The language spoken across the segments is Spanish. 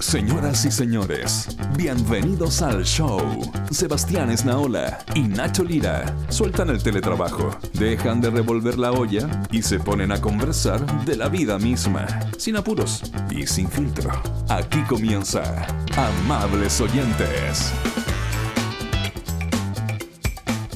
Señoras y señores, bienvenidos al show. Sebastián Esnaola y Nacho Lira sueltan el teletrabajo, dejan de revolver la olla y se ponen a conversar de la vida misma, sin apuros y sin filtro. Aquí comienza Amables Oyentes.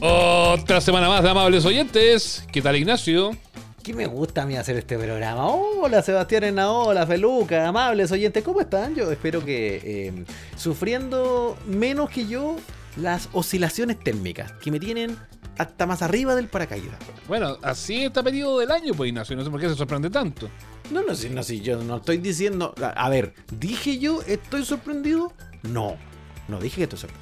Otra semana más de amables oyentes. ¿Qué tal, Ignacio? ¿Qué me gusta a mí hacer este programa? Hola Sebastián hola Feluca, amables oyentes, ¿cómo están? Yo espero que eh, sufriendo menos que yo las oscilaciones térmicas que me tienen hasta más arriba del paracaídas. Bueno, así está pedido del año, pues Ignacio, no sé por qué se sorprende tanto. No, no, sí, no, sí, yo no estoy diciendo. A, a ver, ¿dije yo estoy sorprendido? No, no dije que estoy sorprendido.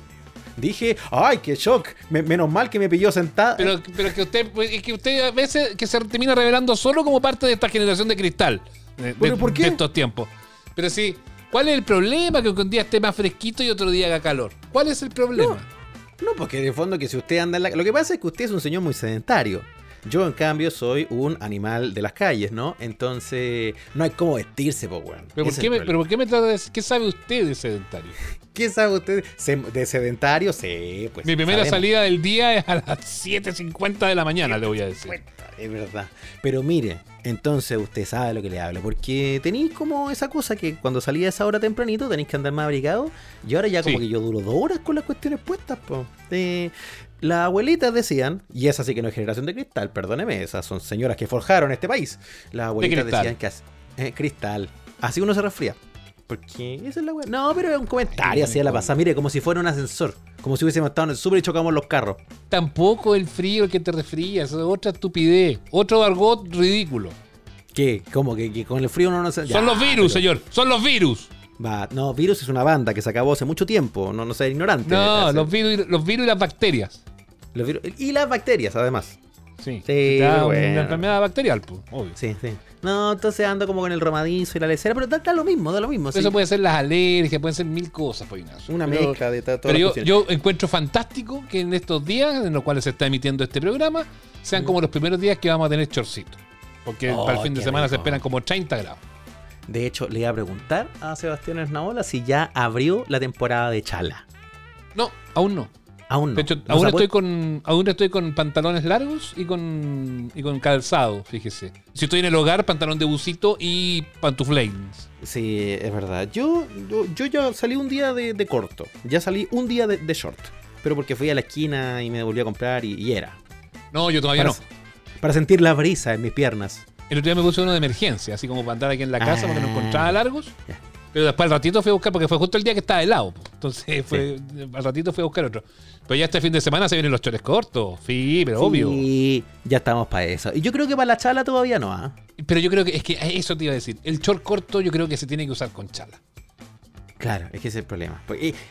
Dije, ay, qué shock. menos mal que me pilló sentada. Pero, pero que usted, pues, es que usted a veces que se termina revelando solo como parte de esta generación de cristal. De, por qué? estos tiempos. Pero sí, ¿cuál es el problema? Que un día esté más fresquito y otro día haga calor. ¿Cuál es el problema? No, porque de fondo que si usted anda en la... Lo que pasa es que usted es un señor muy sedentario. Yo, en cambio, soy un animal de las calles, ¿no? Entonces, no hay cómo vestirse, po, weón. ¿Pero, por qué me, ¿Pero por qué me trata de decir? ¿Qué sabe usted de sedentario? ¿Qué sabe usted de sedentario? Sí, pues. Mi primera salida del día es a las 7.50 de la mañana, le voy a decir. Es verdad. Pero mire, entonces usted sabe lo que le hablo. Porque tenéis como esa cosa que cuando salía a esa hora tempranito tenéis que andar más abrigado. Y ahora ya como que yo duro dos horas con las cuestiones puestas, pues. Las abuelitas decían, y esa sí que no es generación de cristal, perdóneme, esas son señoras que forjaron este país. Las abuelitas decían que eh, cristal. Así uno se resfría. Porque esa es la No, pero es un comentario así a la pasada. Mire, como si fuera un ascensor. Como si hubiésemos estado en el súper y chocamos los carros. Tampoco el frío el que te resfría. es otra estupidez. Otro argot ridículo. ¿Qué? ¿Cómo? ¿Que, con el frío no nos... Son los virus, señor. Son los virus. Va, no, virus es una banda que se acabó hace mucho tiempo. No, no sé, ignorante. No, los virus, los virus y las bacterias y las bacterias, además. Sí, sí una enfermedad bacterial, pues, obvio. Sí, sí. No, entonces ando como con el romadizo y la lecera, pero da, lo mismo, da lo mismo. Eso puede ser las alergias, pueden ser mil cosas, pues, Una mezcla de todo. Pero yo, yo, encuentro fantástico que en estos días en los cuales se está emitiendo este programa sean como los primeros días que vamos a tener chorcito. Porque para el oh, fin de semana se esperan como 30 grados. De hecho, le iba a preguntar a Sebastián Esnaola si ya abrió la temporada de Chala. No, aún no. Aún no. De hecho, aún, estoy con, aún estoy con pantalones largos y con, y con calzado, fíjese. Si estoy en el hogar, pantalón de busito y pantuflanes. Sí, es verdad. Yo, yo, ya salí un día de, corto. Ya salí un día de, short. Pero porque fui a la esquina y me volví a comprar y, era. No, yo todavía no. Para sentir la brisa en mis piernas. El otro día me puse uno de emergencia, así como para andar aquí en la casa porque no encontraba ah, largos. Pero después al ratito fui a buscar, porque fue justo el día que estaba helado. Entonces fue, al ratito fui a buscar otro. Pero ya este fin de semana se vienen los chores cortos. Sí, pero obvio. Sí, ya estamos para eso. Y yo creo que para la chala todavía no, ¿ah? Pero yo creo que es que eso te iba a decir. El short corto yo creo que se tiene que usar con chala. Claro, es que ese es el problema.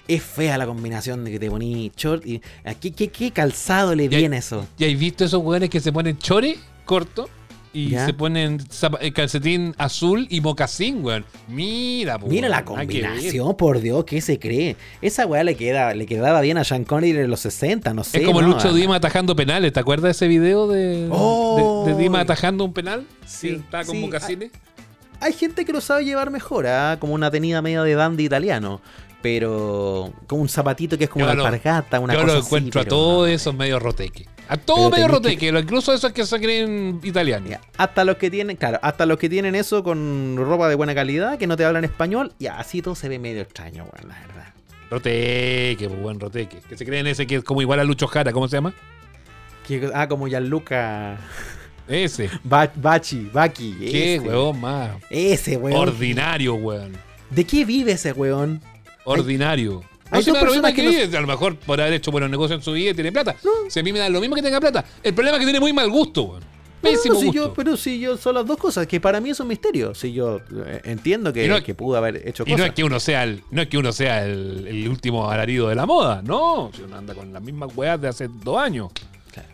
es fea la combinación de que te poní short y. ¿Qué, qué, qué calzado le viene eso? ¿Y has visto esos hueones que se ponen chores corto? Y se ponen eh, calcetín azul y mocasín, weón. Mira, Mira la combinación, por Dios, ¿qué se cree? Esa weá le, queda, le quedaba bien a Sean Connery en los 60, no sé. Es como Lucho Dima atajando penales. ¿Te acuerdas de ese video de, de, Dima atajando un penal? Sí. Está con mocasines. Hay, gente que lo sabe llevar mejor, ¿ah? como una tenida medio de dandy italiano pero con un zapatito que es como una alpargata, una yo lo encuentro a todos esos medio roteque. A todo medio roteque, incluso esos que se creen italianos. hasta los que tienen, claro, hasta los que tienen eso con ropa de buena calidad, que no te hablan español, y así todo se ve medio extraño, weón, la verdad. Roteque, pues, buen roteque. Que se creen ese que es como igual a Lucho Jara, ¿cómo se llama? ah, como Gianluca. Ese. Bachi, Baki. ¿Qué weón más? Ese weón. Ordinario, weón. ¿De qué vive ese weón? Ordinario. No, personas que, a lo mejor por haber hecho buenos negocios en su vida y tiene plata. Si a mí me da lo mismo que tenga plata. El problema es que tiene muy mal gusto, weón. Pésimo gusto. yo, pero si yo son las dos cosas, que para mí es un misterio. Si yo eh, entiendo que, que pudo haber hecho cosas. Y no es que uno sea el, no es que uno sea el, último alarido de la moda, no. Si uno anda con las mismas weas de hace dos años.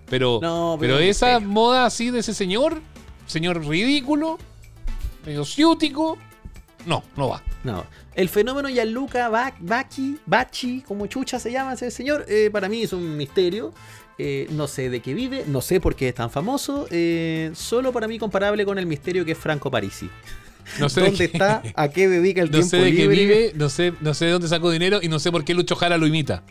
Pero, pero, esa moda así de ese señor, señor ridículo, medio ciútico, no, no va. No. El fenómeno Gianluca Bacchi, Bachi, como chucha se llama ese señor, eh, para mí es un misterio. Eh, no sé de qué vive, no sé por qué es tan famoso. Eh, solo para mí comparable con el misterio que es Franco Parisi. no sé dónde está, a qué dedica el no tiempo sé de qué vive, no sé, no sé de dónde sacó dinero y no sé por qué Lucho Jara lo imita.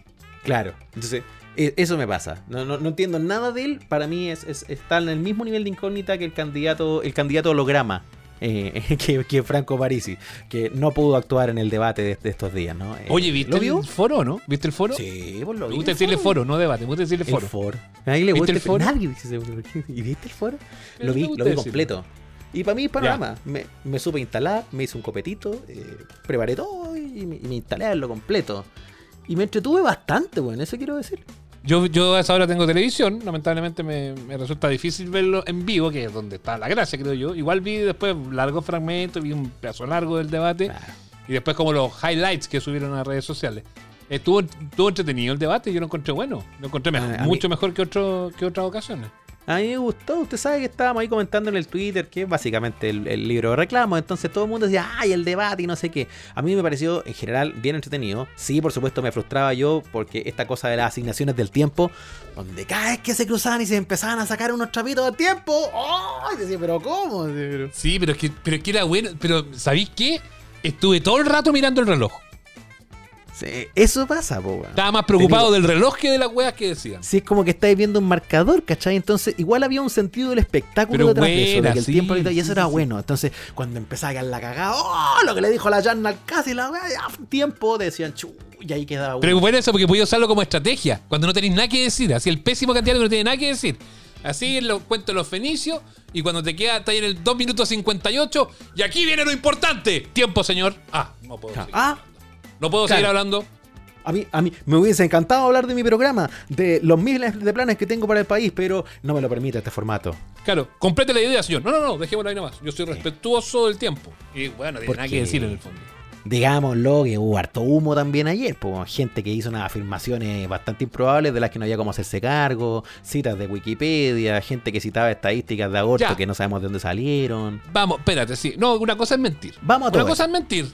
Claro, entonces eso me pasa. No, no, entiendo nada de él. Para mí es, está en el mismo nivel de incógnita que el candidato, el candidato holograma. Eh, que, Franco Parisi, que no pudo actuar en el debate de, estos días, ¿no? Eh, Oye, ¿viste el foro, no? ¿Viste el foro? Sí, pues lo vi. Me gusta decirle foro. no debate, me gusta decirle foro. El foro. le ¿Viste el foro? Nadie dice ¿Y viste el foro? lo vi, lo vi completo. Y para mí, panorama. Me, me, supe instalar, me hice un copetito, eh, preparé todo y me, me instalé a lo completo. Y me entretuve bastante, bueno, eso quiero decir. Yo, yo a esa hora tengo televisión, lamentablemente me, resulta difícil verlo en vivo, que es donde está la gracia, creo yo. Igual vi después largos fragmentos, vi un pedazo largo del debate y después como los highlights que subieron a las redes sociales. Estuvo, estuvo entretenido el debate, yo lo encontré bueno, lo encontré mucho mejor que, otro, que otras ocasiones. A mí me gustó, usted sabe que estábamos ahí comentando en el Twitter, que es básicamente el, libro de reclamos, entonces todo el mundo decía, ay, el debate y no sé qué. A mí me pareció en general bien entretenido. Sí, por supuesto me frustraba yo porque esta cosa de las asignaciones del tiempo, donde cada vez que se cruzaban y se empezaban a sacar unos trapitos de tiempo, ¡ay! decía, pero ¿cómo? Sí, pero es que, pero es que era bueno, pero ¿sabéis qué? Estuve todo el rato mirando el reloj eso pasa, po, Estaba más preocupado del reloj que de las weas que decían. Sí, es como que estáis viendo un marcador, ¿cachai? Entonces, igual había un sentido del espectáculo detrás de eso, de que el tiempo y eso era bueno. Entonces, cuando empezaba a caer la cagada, ¡oh! Lo que le dijo la Janna casi la wea, tiempo, decían, chu, y ahí quedaba. Pero bueno eso porque podía usarlo como estrategia, cuando no tenéis nada que decir. Así el pésimo candidato no tiene nada que decir. Así lo cuento los fenicios y cuando te queda, está ahí en el 2 minutos 58 y aquí viene lo importante. Tiempo, señor. Ah, no puedo. Ah, no puedo seguir hablando. A mí, a mí me hubiese encantado hablar de mi programa, de los miles de planes que tengo para el país, pero no me lo permite este formato. Claro, complete la idea, señor. No, no, no, dejémoslo ahí nomás. Yo soy respetuoso del tiempo. Y bueno, tiene nada que decir en el fondo. Digámoslo que hubo harto humo también ayer, pues, gente que hizo unas afirmaciones bastante improbables de las que no había cómo hacerse cargo, citas de Wikipedia, gente que citaba estadísticas de aborto que no sabemos de dónde salieron. Vamos, espérate, sí. No, una cosa es mentir. Vamos a Una cosa es mentir.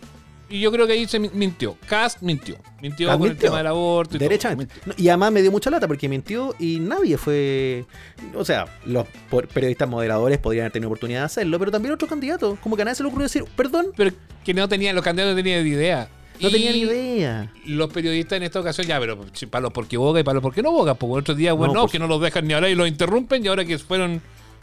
Y yo creo que ahí se mintió. Cast mintió. Mintió con el tema del aborto y Derechamente. y además me dio mucha lata porque mintió y nadie fue. O sea, los periodistas moderadores podrían haber tenido oportunidad de hacerlo, pero también otros candidatos. Como que a nadie se le ocurrió decir, perdón. Pero que no tenían, los candidatos no tenían idea. No tenían idea. Los periodistas en esta ocasión, ya, pero para los porque boga y para los porque no boga. Porque otro día, bueno, no, que no los dejan ni hablar y los interrumpen. Y ahora que fueron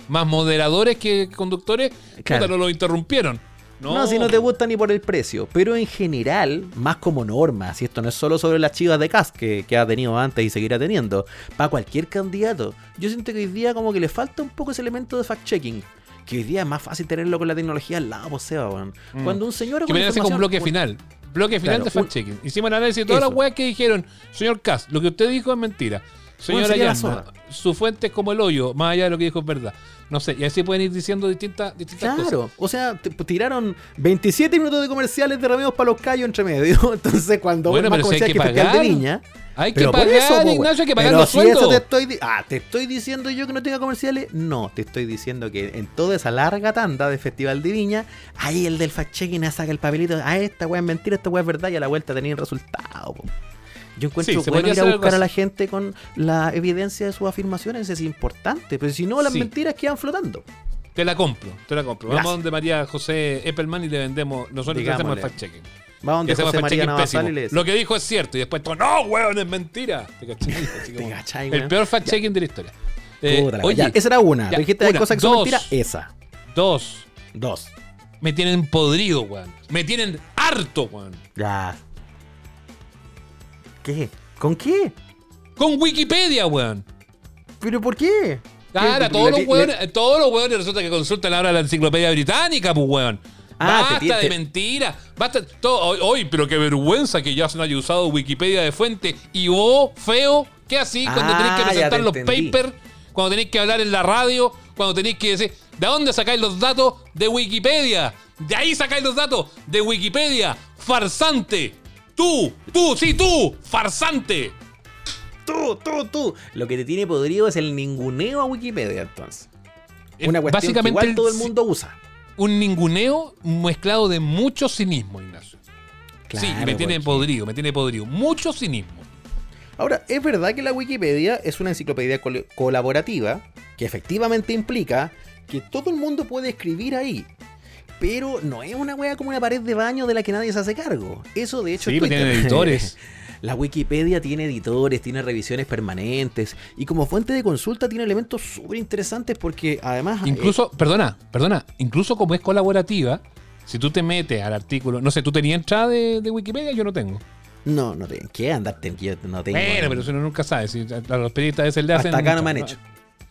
más moderadores que conductores, claro. no los interrumpieron. No. si no te gusta ni por el precio. Pero en general, más como norma, si esto no es solo sobre las chivas de CAS que, ha tenido antes y seguirá teniendo, para cualquier candidato, yo siento que hoy día como que le falta un poco ese elemento de fact-checking. Que hoy día es más fácil tenerlo con la tecnología al lado, pues, mm. Cuando un señor. Que me hace con bloque final. Bloque final de fact-checking. Hicimos el análisis de todas las weas que dijeron, señor Cas, lo que usted dijo es mentira. Señora bueno, su fuente es como el hoyo, más allá de lo que dijo es verdad. No sé, y así pueden ir diciendo distintas, distintas cosas. Claro, o sea, tiraron 27 minutos de comerciales de remedios para los callos entre medio. Entonces, cuando bueno, más comercial que, que de Viña. Hay que pagar, eso, Ignacio, hay que pagar pero los si Eso te estoy, ah, ¿te estoy diciendo yo que no tenga comerciales? No, te estoy diciendo que en toda esa larga tanda de Festival de Viña, ahí el del fact-checking saca el papelito. Ah, esta weá es mentira, esta weá es verdad, y a la vuelta tenía el resultado. Yo encuentro que bueno ir a buscar a la gente con la evidencia de sus afirmaciones, es importante, pero si no, las mentiras quedan flotando. Te la compro, te la compro. Vamos donde María José Eppelman y le vendemos, nosotros le hacemos el fact-checking. Vamos donde José María Navasal y le Lo que dijo es cierto y después todo, no, weón, es mentira. ¿Te cachai? el peor fact-checking de la historia. Eh, oye, esa era una. Ya, dijiste una, cosas que son mentiras, esa. Dos. Dos. Me tienen podrido, weón. Me tienen harto, weón. Ya. ¿Qué? ¿Con qué? Con Wikipedia, weón. ¿Pero por qué? Claro, todos los weones, todos los weones resulta que consultan ahora la enciclopedia británica, pues weón. Ah, Basta de mentiras. Basta. Todo, hoy, pero qué vergüenza que ya se no haya usado Wikipedia de fuente. Y vos, feo, ¿qué así? Cuando tenéis que ah, presentar los papers, cuando tenéis que hablar en la radio, cuando tenéis que decir, ¿de dónde sacáis los datos? De Wikipedia. De ahí sacáis los datos. De Wikipedia. Farsante. Tú, tú, sí, tú, farsante. Tú, tú, tú. Lo que te tiene podrido es el ninguneo a Wikipedia, entonces. Una cuestión Básicamente que igual todo el mundo usa. Un ninguneo mezclado de mucho cinismo, Ignacio. sí, me tiene pues, podrido, me tiene podrido. Mucho cinismo. Ahora, es verdad que la Wikipedia es una enciclopedia colaborativa que efectivamente implica que todo el mundo puede escribir ahí. Pero no es una weá como una pared de baño de la que nadie se hace cargo. Eso de hecho... Sí, pues tienen editores. La Wikipedia tiene editores, tiene revisiones permanentes y como fuente de consulta tiene elementos súper interesantes porque además... Incluso, perdona, perdona, incluso como es colaborativa, si tú te metes al artículo, no sé, ¿tú tenías entrada de, Wikipedia? Yo no tengo. No, no tengo. ¿Qué andarte? Yo no tengo. Bueno, pero eso uno nunca sabe. Si los periodistas de ese le hacen. Hasta acá no me han hecho.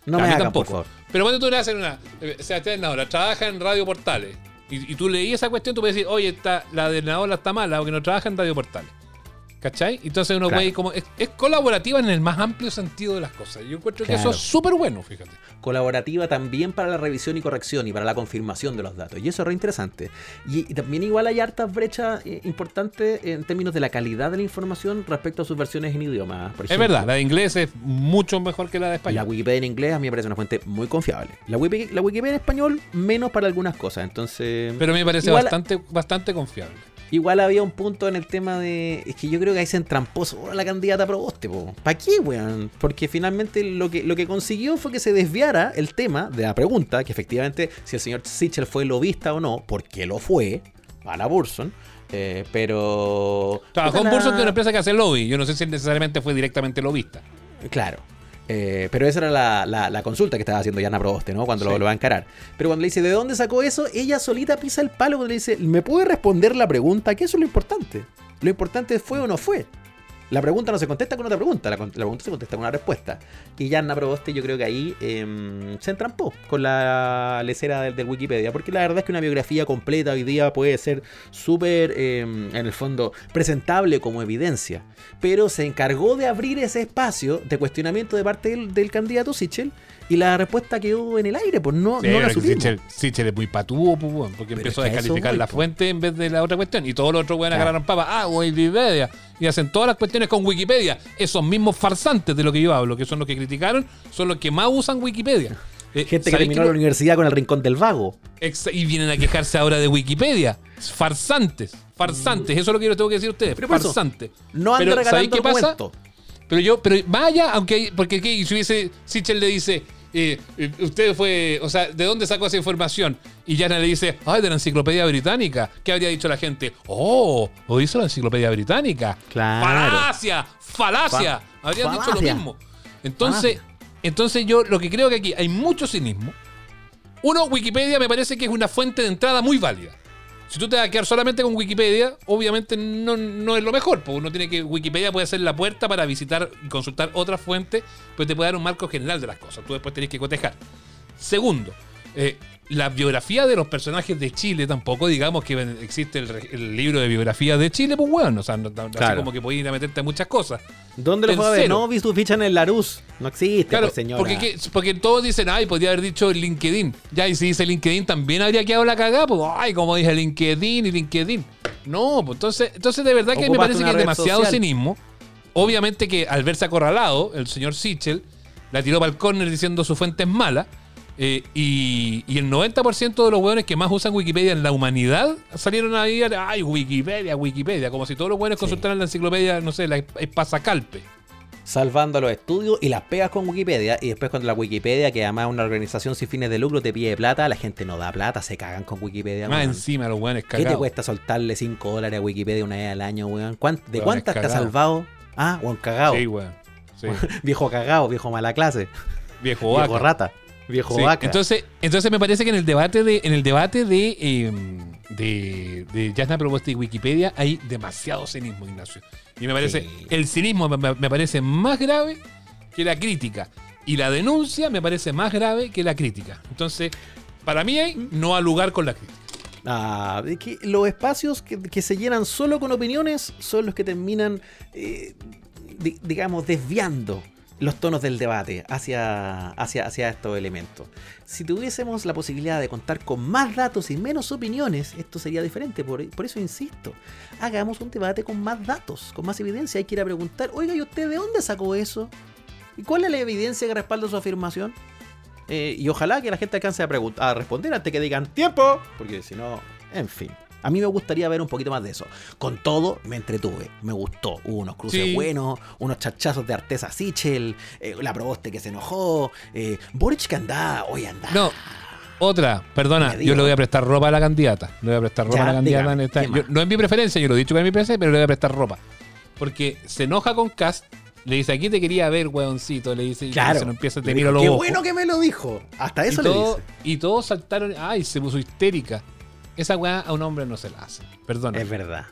No me hagan, tampoco. Por favor. Pero cuando tú le haces una. Eh, Sebastián ahora trabaja en Radio Portales. Y, tú leí esa cuestión, tú puedes decir, oye, está, la de Naola está mala porque no trabaja en Radio Portales. ¿Cachai? Entonces uno puede como. Es, colaborativa en el más amplio sentido de las cosas. Yo encuentro que eso es súper bueno, fíjate. Colaborativa también para la revisión y corrección y para la confirmación de los datos. Y eso es re interesante. Y, también igual hay hartas brechas eh, importantes en términos de la calidad de la información respecto a sus versiones en idioma. es verdad, la de inglés es mucho mejor que la de español. La Wikipedia en inglés a mí me parece una fuente muy confiable. La Wikipedia, la Wikipedia en español menos para algunas cosas. Entonces. Pero me parece bastante, bastante confiable. Igual había un punto en el tema de. Es que yo creo que ahí se entrampó la candidata a Proboste, po. ¿Para qué, weón? Porque finalmente lo que, lo que consiguió fue que se desviara el tema de la pregunta, que efectivamente si el señor Sichel fue lobista o no, porque lo fue, a la Burson. Eh, pero. Trabajó en Burson, que es una empresa que hace lobby. Yo no sé si necesariamente fue directamente lobista. Claro. Eh, pero esa era la, consulta que estaba haciendo Yana Proboste, ¿no? Cuando lo, va a encarar. Pero cuando le dice, ¿de dónde sacó eso? Ella solita pisa el palo cuando le dice, ¿me puede responder la pregunta? Que eso es lo importante. Lo importante fue o no fue. La pregunta no se contesta con otra pregunta, la, pregunta se contesta con una respuesta. Y Yanna Proboste yo creo que ahí em, se entrampó con la lecera del, Wikipedia, porque la verdad es que una biografía completa hoy día puede ser súper, em, en el fondo, presentable como evidencia. Pero se encargó de abrir ese espacio de cuestionamiento de parte del, del candidato Sichel y la respuesta quedó en el aire, pues no, no la supimos. Sichel, es muy patúo, pues, porque empezó a descalificar la fuente en vez de la otra cuestión. Y todos los otros weones agarraron papa. Ah, Wikipedia. Y hacen todas las cuestiones con Wikipedia. Esos mismos farsantes de lo que yo hablo, que son los que criticaron, son los que más usan Wikipedia. Eh, Gente que terminó la universidad con el rincón del vago. y vienen a quejarse ahora de Wikipedia. Farsantes. Farsantes. Eso es lo que yo tengo que decir a ustedes. Pero farsantes. No anda regalando qué pasa? Pero yo, pero vaya, aunque, porque si hubiese, Sichel le dice, y, usted fue, o sea, ¿de dónde sacó esa información? Y Yana le dice, ay, de la enciclopedia británica. ¿Qué habría dicho la gente? Oh, lo hizo la enciclopedia británica. Claro. Falacia, falacia. Habrían dicho lo mismo. Entonces, entonces yo lo que creo que aquí hay mucho cinismo. Uno, Wikipedia me parece que es una fuente de entrada muy válida. Si tú te vas a quedar solamente con Wikipedia, obviamente no, no es lo mejor, porque uno tiene que. Wikipedia puede ser la puerta para visitar y consultar otras fuentes, pues te puede dar un marco general de las cosas. Tú después tenés que cotejar. Segundo, eh, la biografía de los personajes de Chile tampoco, digamos que existe el, libro de biografía de Chile, pues bueno, o sea, no, así como que podés ir a meterte a muchas cosas. ¿Dónde lo puedo ver? No vi tu ficha en el Larus. No existe, claro, pues, señora. Porque, porque todos dicen, ay, podría haber dicho LinkedIn. Ya, y si dice LinkedIn, también habría quedado la cagada, pues, ay, como dije LinkedIn y LinkedIn. No, pues entonces, entonces de verdad que me parece que es demasiado cinismo. Obviamente que al verse acorralado, el señor Sichel la tiró para el córner diciendo su fuente es mala. Eh, y, el 90% de los hueones que más usan Wikipedia en la humanidad salieron ahí, ay, Wikipedia, Wikipedia, como si todos los hueones consultaran la enciclopedia, no sé, la Pasacalpe. Salvando los estudios y las pegas con Wikipedia. Y después cuando la Wikipedia, que además es una organización sin fines de lucro, te pide plata, la gente no da plata, se cagan con Wikipedia. Más encima los hueones cagados. ¿Qué te cuesta soltarle 5 dólares a Wikipedia una vez al año, weón? ¿De cuántas te ha salvado? Ah, weón, cagado. Sí, weón. viejo cagado, viejo mala clase. Viejo, viejo rata. Viejo vaca. Entonces, entonces me parece que en el debate de, en el debate de, eh, de, de Jasna Propuesta y Wikipedia hay demasiado cinismo, Ignacio. Y me parece, el cinismo me, parece más grave que la crítica. Y la denuncia me parece más grave que la crítica. Entonces, para mí hay no al lugar con la crítica. Ah, que los espacios que, se llenan solo con opiniones son los que terminan, eh, digamos, desviando los tonos del debate hacia, hacia, hacia estos elementos. Si tuviésemos la posibilidad de contar con más datos y menos opiniones, esto sería diferente. Por, por, eso insisto, hagamos un debate con más datos, con más evidencia. Hay que ir a preguntar, oiga, ¿y usted de dónde sacó eso? ¿Y cuál es la evidencia que respalda su afirmación? Eh, y ojalá que la gente alcance a, a responder antes que digan tiempo, porque si no, en fin. A mí me gustaría ver un poquito más de eso. Con todo, me entretuve. Me gustó. Hubo unos cruces buenos, unos chachazos de Artesa Sichel, eh, la proboste que se enojó, eh, Boric que andaba, hoy andaba. No. Otra, perdona, yo le voy a prestar ropa a la candidata. Le voy a prestar ropa a la candidata en esta. no es mi preferencia, yo lo he dicho que es mi preferencia, pero le voy a prestar ropa. Porque se enoja con Cast, le dice, aquí te quería ver, weoncito. Le dice, claro. y se empieza a tener los Qué bueno que me lo dijo. Hasta eso le dice. Y todos saltaron, ay, se puso histérica. Esa weá a un hombre no se la hace. Perdona. Es verdad.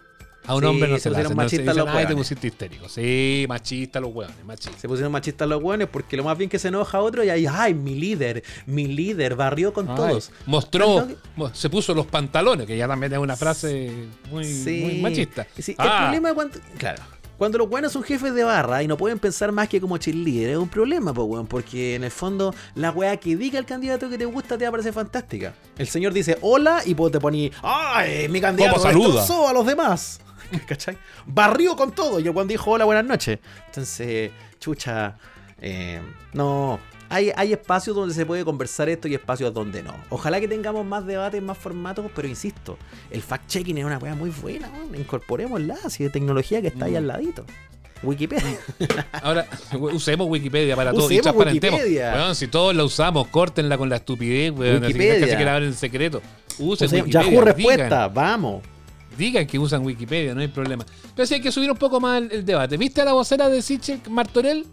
A un hombre no se, le hace. Machistas los Ay, te pusiste histérico. Sí, machista los hueones, machista. Se pusieron machistas los hueones porque lo más bien que se enoja otro y ahí, ay, mi líder, mi líder, barrió con todos. Mostró, se puso los pantalones, que ya también es una frase muy, muy machista. Sí, el ah. problema es cuando, claro, cuando los buenos son jefes de barra y no pueden pensar más que como cheerleader, es un problema, pues, weón, porque en el fondo la weá que diga el candidato que te gusta te va a parecer fantástica. El señor dice hola y pues te pone, ¡ay, mi candidato saluda a los demás! ¿Cachai? Barrió con todo. Y el cuando dijo hola, buenas noches. Entonces, chucha. Eh, no. Hay, hay espacios donde se puede conversar esto y espacios donde no. Ojalá que tengamos más debates, más formatos, pero insisto, el fact-checking es una cosa muy buena. ¿no? Incorporémosla, así de tecnología que está ahí mm. al ladito. Wikipedia. Ahora, usemos Wikipedia para todo. Usemos Wikipedia. Bueno, si todos la usamos, córtenla con la estupidez, Wikipedia. se quiera ver en secreto. Usen Wikipedia. Yahoo Respuesta, vamos digan que usan Wikipedia, no hay problema. Pero sí hay que subir un poco más el, debate. ¿Viste a la vocera de Sichel Martorell?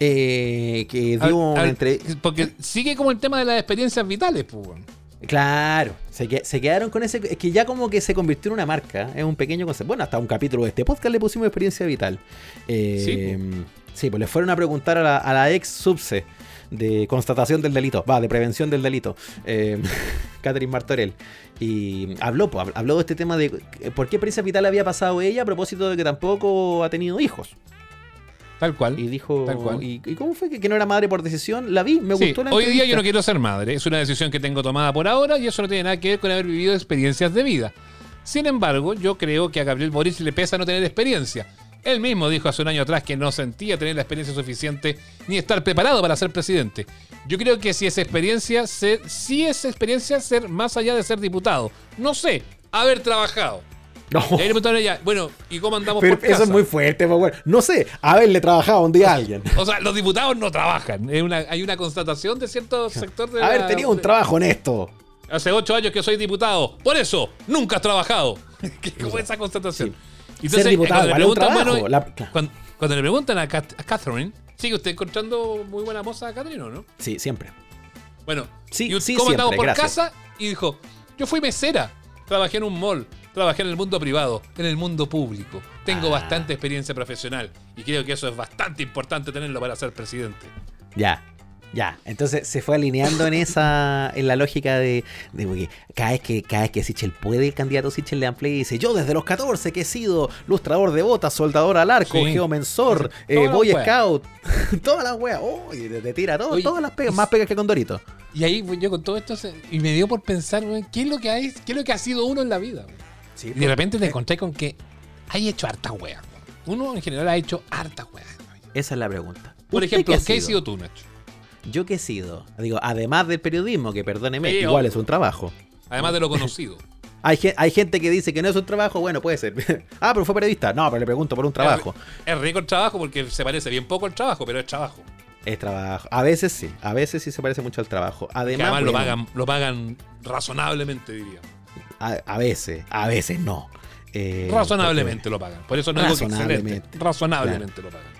Eh, que dio entre... Porque sigue como el tema de las experiencias vitales, pues. Claro, se, quedaron con ese. Es que ya como que se convirtió en una marca, es un pequeño concepto. Bueno, hasta un capítulo de este podcast le pusimos experiencia vital. Eh, sí, sí, pues le fueron a preguntar a la, a la ex subse de constatación del delito, va, de prevención del delito, eh, Catherine Martorell. Y habló, pues, habló de este tema de por qué experiencia vital había pasado ella a propósito de que tampoco ha tenido hijos. Tal cual. Y dijo, ¿y, cómo fue que, no era madre por decisión? La vi, me gustó la Hoy día yo no quiero ser madre, es una decisión que tengo tomada por ahora y eso no tiene nada que ver con haber vivido experiencias de vida. Sin embargo, yo creo que a Gabriel Boric le pesa no tener experiencia. Él mismo dijo hace un año atrás que no sentía tener la experiencia suficiente ni estar preparado para ser presidente. Yo creo que si esa experiencia, ser, si es experiencia ser más allá de ser diputado. No sé, haber trabajado. No. Y bueno, ¿y cómo andamos por Eso es muy fuerte, pues, No sé, haberle trabajado un día a alguien. o sea, los diputados no trabajan. hay una constatación de cierto sector de. Haber tenido un trabajo honesto. Hace ocho años que soy diputado. Por eso, nunca has trabajado. ¿Cómo es esa constatación? ser diputado cuando, le cuando, le preguntan a, Catherine, ¿sigue usted encontrando muy buena moza a Catherine o no? Sí, siempre. Bueno, sí, ¿y ¿cómo andamos por casa? Y dijo, yo fui mesera, trabajé en un mall, trabajé en el mundo privado, en el mundo público. Tengo ah. bastante experiencia profesional y creo que eso es bastante importante tenerlo para ser presidente. Ya, ya, entonces se fue alineando en esa, en la lógica de, de cada vez que, cada vez que Sichel puede, el candidato Sichel le amplía y dice, yo desde los 14 que he sido lustrador de botas, soldador al arco, geomensor, eh, boy scout, todas las weas, oh, y te, tira todo, todas las pegas, más pegas que con Dorito. Y ahí yo con todo esto, y me dio por pensar, ¿qué es lo que hay, qué es lo que ha sido uno en la vida? Y de pues, repente te eh, encontré con que hay hecho harta wea. Uno en general ha hecho harta wea. Esa es la pregunta. Por ejemplo, ¿qué, has sido tú, Nacho? ¿Yo qué he sido? Digo, además del periodismo, que perdóneme, igual es un trabajo. Además de lo conocido. hay, hay gente que dice que no es un trabajo, bueno, puede ser. ah, pero fue periodista. No, pero le pregunto por un trabajo. Es, rico el trabajo porque se parece bien poco al trabajo, pero es trabajo. Es trabajo. A veces sí, a veces sí se parece mucho al trabajo. Además, lo, pagan, lo pagan razonablemente, diría. A, veces, a veces no. Eh, razonablemente lo pagan. Por eso no es razonablemente. Razonablemente lo pagan.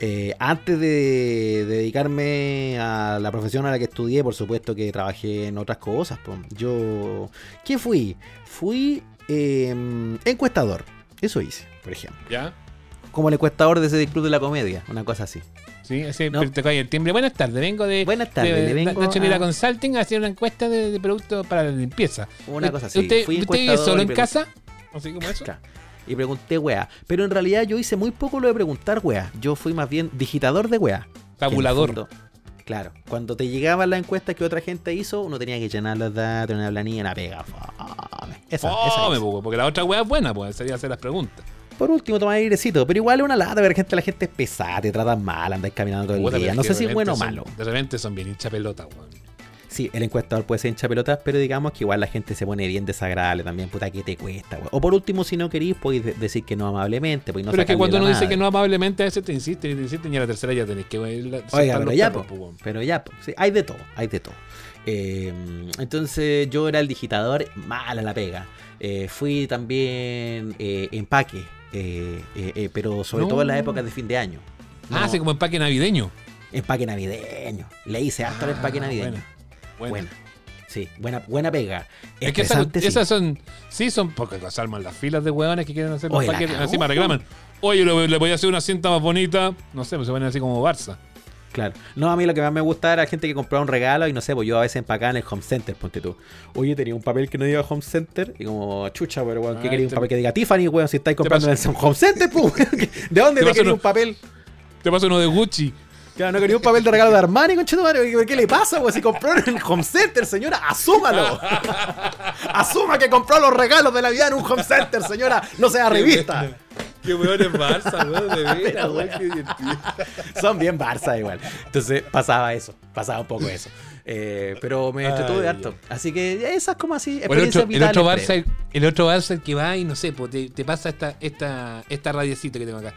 Eh, antes de, dedicarme a la profesión a la que estudié, por supuesto que trabajé en otras cosas. Yo, ¿qué fui? Fui em, encuestador. Eso hice, por ejemplo. ¿Ya? Como el encuestador de ese club de la comedia, una cosa así. Sí, ese te cae el timbre. Buenas tardes, vengo de. Buenas tardes, de, vengo a... Consulting a hacer una encuesta de, productos para la limpieza. Una cosa así. ¿Usted, vive solo en casa? Así como eso y pregunté weá. Pero en realidad yo hice muy poco lo de preguntar weá. Yo fui más bien digitador de weá. Tabulador. claro, cuando te llegaban las encuestas que otra gente hizo, uno tenía que llenar los datos, una planilla, una pega. Esa, esa porque la otra weá es buena, pues sería hacer las preguntas. Por último, tomar airecito. Pero igual es una lata ver gente, la gente es pesada, te tratan mal, andas caminando todo el día. No sé si es bueno o malo. De repente son bien hincha pelota, weón. Sí, el encuestador puede ser hincha pelotas, pero digamos que igual la gente se pone bien desagradable también, puta, ¿qué te cuesta, weón? O por último, si no querís, podéis decir que no amablemente. Pues no pero es que cuando uno dice que no amablemente, a veces te insisten y te insisten y a la tercera ya tenés que... Oiga, pero ya, pues, pero ya, sí, hay de todo, hay de todo. Eh, entonces yo era el digitador, mala la pega. Eh, fui también eh, empaque, pero sobre todo en las épocas de fin de año. Ah, así como empaque navideño. Empaque navideño. Le hice hasta el empaque ah, navideño. Buena. Sí, buena, buena pega. Es que esas, son. Sí, son. Porque salman las filas de huevones que quieren hacer los paquetes. Encima reclaman. Oye, le, voy a hacer una cinta más bonita. No sé, pues se ponen así como Barça. Claro. No, a mí lo que más me gusta era gente que compraba un regalo y no sé, pues yo a veces empacaba en el home center, ponte tú. Oye, tenía un papel que no diga home center y como, chucha, pero weón, ¿qué ah, quería? Un papel que diga Tiffany, weón, si estáis comprando en el home center, pues, ¿de dónde te, te un papel? Te paso uno de Gucci. Claro, no quería un papel de regalo de Armani, conchetumare. ¿Qué le pasa, güey? Si compró en el home center, señora, asúmalo. Asuma que compró los regalos de la vida en un home center, señora. No sea revista. Qué weón es Barça, weón, de veras, weón, Son bien Barça igual. Entonces pasaba eso, pasaba un poco eso. Eh, pero me entretuve de harto. Así que esas como así. El otro, el otro, Barça, el otro Barça el que va y no sé, pues te, te pasa esta, esta, esta radiecita que tengo acá.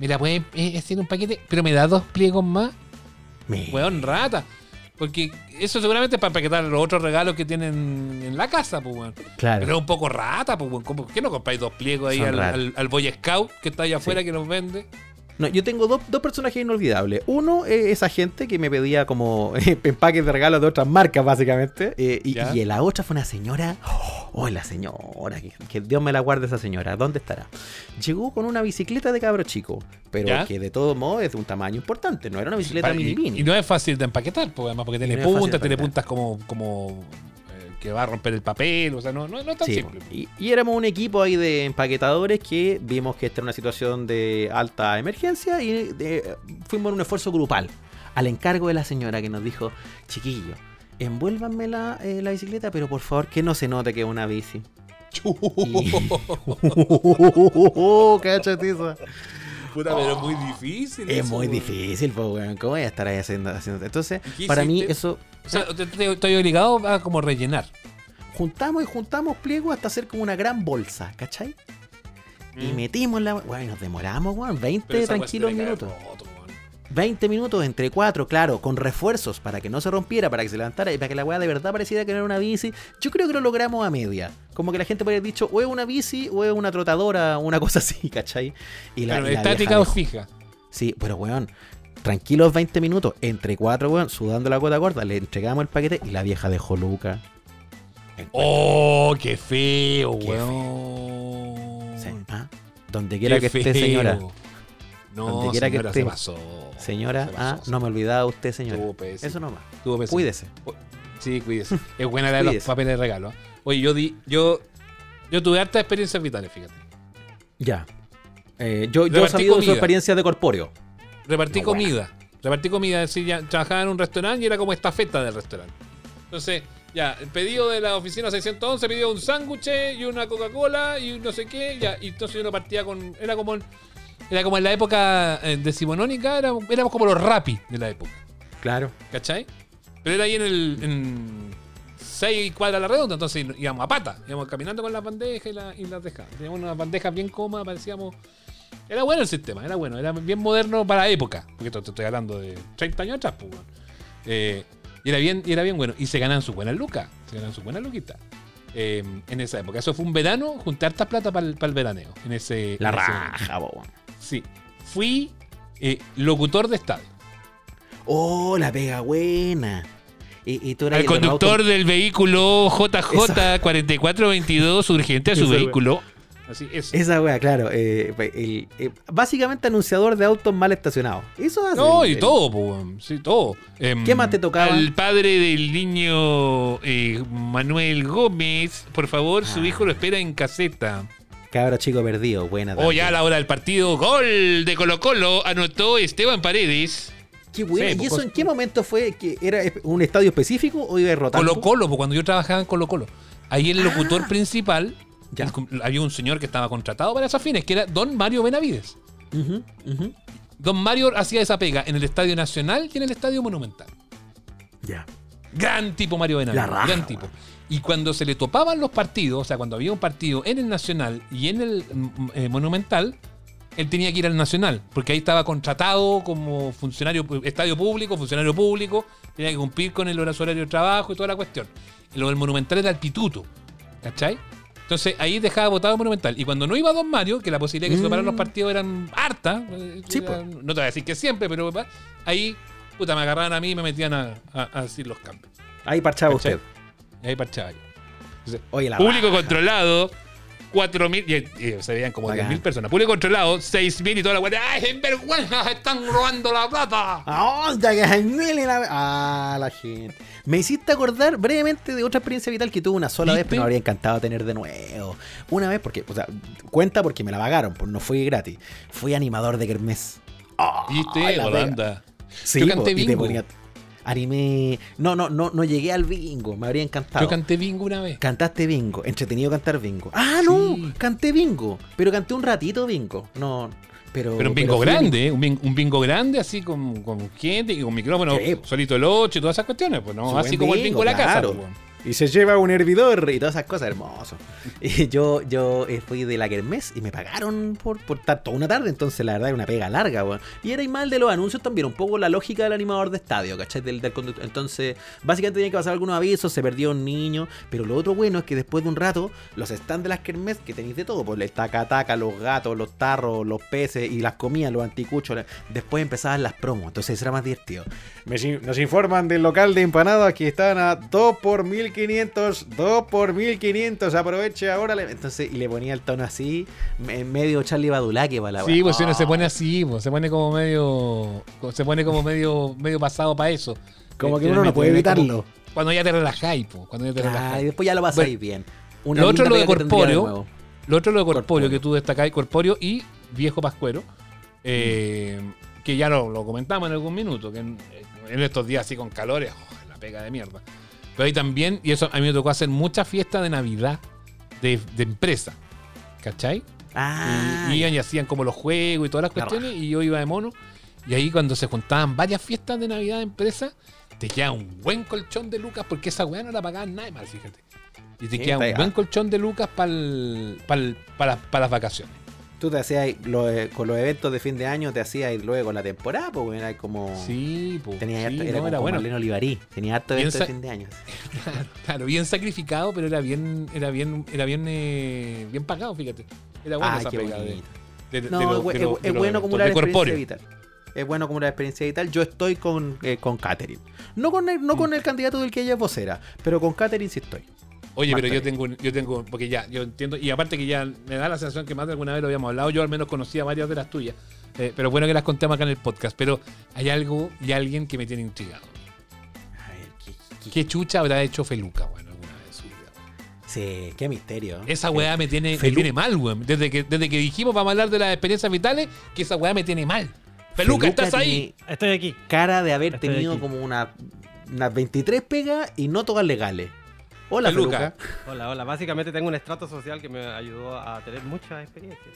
Mira, puede eh, hacer un paquete, pero me da dos pliegos más. Weón, rata. Porque eso seguramente es para empaquetar los otros regalos que tienen en la casa, pues, weón. Claro. Pero es un poco rata, pues, weón. ¿Por qué no compráis dos pliegos ahí al, al, Boy Scout que está allá afuera que nos vende? No, yo tengo dos, personajes inolvidables. Uno es esa gente que me pedía como empaques de regalos de otras marcas, básicamente. Eh, y, la otra fue una señora. Oh, la señora. Que, Dios me la guarde esa señora. ¿Dónde estará? Llegó con una bicicleta de cabro chico. Pero que de todos modos es de un tamaño importante. No era una bicicleta mini mini. Y no es fácil de empaquetar, porque además porque tiene puntas, tiene puntas como, como que va a romper el papel, o sea, no, no, es tan simple. Y, éramos un equipo ahí de empaquetadores que vimos que esta era una situación de alta emergencia y fuimos en un esfuerzo grupal al encargo de la señora que nos dijo, chiquillo, envuélvanme la, eh, la bicicleta, pero por favor que no se note que es una bici. ¡Cachatiza! Puta, pero es muy difícil. Es muy difícil, pues, weón. ¿Cómo voy a estar ahí haciendo? haciendo? Entonces, para mí eso. O sea, estoy obligado a como rellenar. Juntamos y juntamos pliegos hasta hacer como una gran bolsa, ¿cachai? Y mm. metimos la. Bueno, nos demoramos, weón, 20 tranquilos minutos. 20 minutos entre cuatro, claro, con refuerzos para que no se rompiera, para que se levantara y para que la weá de verdad pareciera que era una bici. Yo creo que lo logramos a media. Como que la gente podría haber dicho, o es una bici o es una trotadora, o una cosa así, ¿cachai? Y la, estática o fija. Sí, pero weón, tranquilos 20 minutos, entre cuatro, weón, sudando la gota gorda, le entregamos el paquete y la vieja dejó Luca. ¡Oh, qué feo, weón! ¿ah? Donde quiera que esté, señora. No, Donde quiera que esté. Se pasó. Señora, ah, no me olvidaba usted, señora. Eso nomás. Cuídese. Sí, cuídese. es buena la de los papeles de regalo. Oye, yo di, yo, yo tuve hartas experiencias vitales, fíjate. Ya. Eh, yo yo he sabido su experiencia de corpóreo. Repartí comida. Repartí comida. Es ya trabajaba en un restaurante y era como estafeta del restaurante. Entonces, ya, el pedido de la oficina 611 pidió un sándwich y una Coca-Cola y no sé qué. Ya, y entonces yo partía con. Era como era como en la época eh, decimonónica, era, éramos como los rapis de la época. Claro. ¿Cachai? Pero era ahí en el. En 6 cuadras a la redonda, entonces íbamos a pata, íbamos caminando con las bandejas y, la, y las dejábamos. Teníamos unas bandejas bien cómodas, parecíamos. Era bueno el sistema, era bueno, era bien moderno para la época, porque te, estoy hablando de 30 años atrás, pues, eh, y, era bien, y era bien bueno, y se ganan sus buenas lucas, se ganan sus buenas luquitas. Eh, en esa época. Eso fue un verano, junté harta plata para el, veraneo. En ese, la raja, bobo. Sí. Fui eh, locutor de estadio. Oh, la pega buena. Y, el conductor del vehículo JJ 4422 urgente a su vehículo. Así es. Esa wea, claro. Eh, eh, básicamente anunciador de autos mal estacionados. Eso hace. No, y todo, pues, sí, todo. Em, ¿Qué más te tocaba? El padre del niño Manuel Gómez, por favor, su ah. hijo lo espera en caseta. Cabra chico perdido, buena. Oh, ya a la hora del partido, gol de Colo Colo, anotó Esteban Paredes. Qué bueno. ¿Y eso en qué momento fue? ¿Que ¿Era un estadio específico o iba derrotando? Colo Colo, pues cuando yo trabajaba en Colo Colo. Ahí el locutor ah. principal, había un señor que estaba contratado para esas fines, que era Don Mario Benavides. Don Mario hacía esa pega en el Estadio Nacional y en el Estadio Monumental. Ya. Gran tipo Mario Benavides, gran tipo. Y cuando se le topaban los partidos, o sea, cuando había un partido en el Nacional y en el mm, eh, Monumental, él tenía que ir al Nacional, porque ahí estaba contratado como funcionario, estadio público, funcionario público, tenía que cumplir con el horario de trabajo y toda la cuestión. Lo del Monumental era el pituto, ¿cachai? Entonces ahí dejaba votado Monumental. Y cuando no iba Don Mario, que la posibilidad de que se toparan los mm. partidos eran harta, eh, no te voy a decir que siempre, pero ahí, puta, me agarraban a mí y me metían a, a, decir los cambios. Ahí parchaba usted. Ahí parchaba yo. público controlado, 4.000, y, se veían como 10.000 personas. Público controlado, 6.000 y toda la weá. ¡Ay, en vergüenza! ¡Están robando la plata! ¡Ah, que la... ¡Ah, la gente! Me hiciste acordar brevemente de otra experiencia vital que tuve una sola vez, pero me habría encantado tener de nuevo. Una vez, porque, o sea, cuenta porque me la pagaron, pues no fui gratis. Fui animador de Kermés. Oh, ¿Viste? Holanda. Sí, Yo canté bingo. Anime. No, no, no, no llegué al bingo. Me habría encantado. Yo canté bingo una vez. Cantaste bingo. Entretenido cantar bingo. Ah, no. Canté bingo. Pero canté un ratito bingo. No. Pero, pero un bingo grande, un bingo, un bingo, grande, así con, con gente y con micrófono, solito el 8 y todas esas cuestiones, pues no, así como el bingo de la casa. Pues, y se lleva un hervidor y todas esas cosas, hermoso. Y yo, yo eh, fui de la Kermés y me pagaron por, por estar toda una tarde, entonces la verdad es una pega larga, weón. Y era mal de los anuncios también, un poco la lógica del animador de estadio, ¿cachai? Del, del conductor. Entonces, básicamente tenía que pasar algunos avisos, se perdió un niño, pero lo otro bueno es que después de un rato, los stands de las Kermés, que tenéis de todo, pues el taca-taca, los gatos, los tarros, los peces y las comidas, los anticuchos, después empezaban las promos, entonces era más divertido. nos informan del local de empanadas que están a 2 por 1500, 2 por 1500, aproveche ahora. Entonces, y le ponía el tono así, en medio Charlie Badulaque para la Sí, pues si uno se pone así, pues, se pone como medio. Se pone como medio, medio pasado para eso. Como que uno no puede evitarlo. Cuando ya te relajáis, pues. Cuando ya te relajáis. y después ya lo pasáis bien. lo otro lo de corpóreo. Lo otro lo de corpóreo, que tú destacáis, corpóreo y viejo pascuero. Eh, que ya lo, lo, comentamos en algún minuto, que en, estos días así con calores, oh, la pega de mierda. Pero ahí también, y eso a mí me tocó hacer muchas fiestas de Navidad de, empresa. ¿Cachai? Ah, y iban y hacían como los juegos y todas las cuestiones, y yo iba de mono. Y ahí cuando se juntaban varias fiestas de Navidad de empresa, te queda un buen colchón de lucas, porque esa weá no la pagaban nada más, fíjate. Y te queda un buen colchón de lucas para las vacaciones tú te hacías con los eventos de fin de año, te hacías luego la temporada, pues era como. Sí, pues. Tenía sí, era, como bueno. Marlene Olivarí, tenía harto eventos de fin de año. Claro, bien sacrificado, pero era bien, era bien, era bien, eh, bien pagado, fíjate. Era bueno esa pega no, es, bueno una experiencia vital. Es bueno una experiencia vital. Yo estoy con, eh, con Catherine. No con el, no con mm. el candidato del que ella es vocera, pero con Catherine sí estoy. Oye, pero yo tengo, yo tengo, porque ya, yo entiendo, y aparte que ya me da la sensación que más de alguna vez lo habíamos hablado, yo al menos conocía varias de las tuyas, eh, pero bueno que las contemos acá en el podcast, pero hay algo y alguien que me tiene intrigado. A ver, ¿qué, chucha habrá hecho Feluca, bueno, alguna vez su vida? Sí, qué misterio. Esa weá me tiene, me tiene mal, weón. Desde que, desde que dijimos vamos a hablar de las experiencias vitales, que esa weá me tiene mal. Feluca, ¿estás ahí? Estoy aquí. Cara de haber tenido como una, unas 23 pegas y no todas legales. Hola, Feluca. Hola, hola. Básicamente tengo un estrato social que me ayudó a tener mucha experiencia.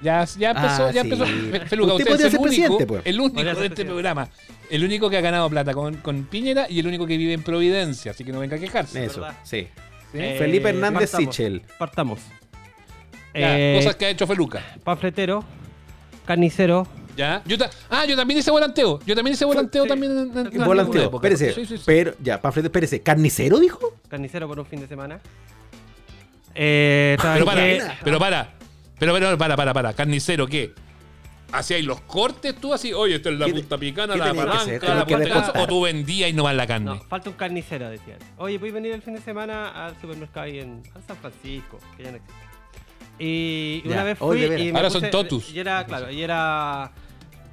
Ya, ya empezó, ah, ya empezó. Feluca, usted, es el único, pues. el único de este programa. El único que ha ganado plata con, con, Piñera y el único que vive en Providencia, así que no venga a quejarse. Eso, sí. Eh, Felipe Hernández Sichel. Partamos. Eh, cosas que ha hecho Feluca. Panfletero, carnicero, ¿Ya? Yo ah, yo también hice volanteo. Yo también hice volanteo también en, Volanteo. Espérese. Sí, sí, Pero, ya, Panfleto, espérese. ¿Carnicero dijo? Carnicero por un fin de semana. Eh, pero para, pero para. Pero, pero, para, para, para. ¿Carnicero qué? ¿Hacíais los cortes tú así? Oye, esto es la punta picana, la palanca, la punta O tú vendías y no vas la carne. No, falta un carnicero, decían. Oye, voy a venir el fin de semana al supermercado ahí en San Francisco, que ya no existe. Y una vez fui. y Ahora son totus. Y era, claro, y era.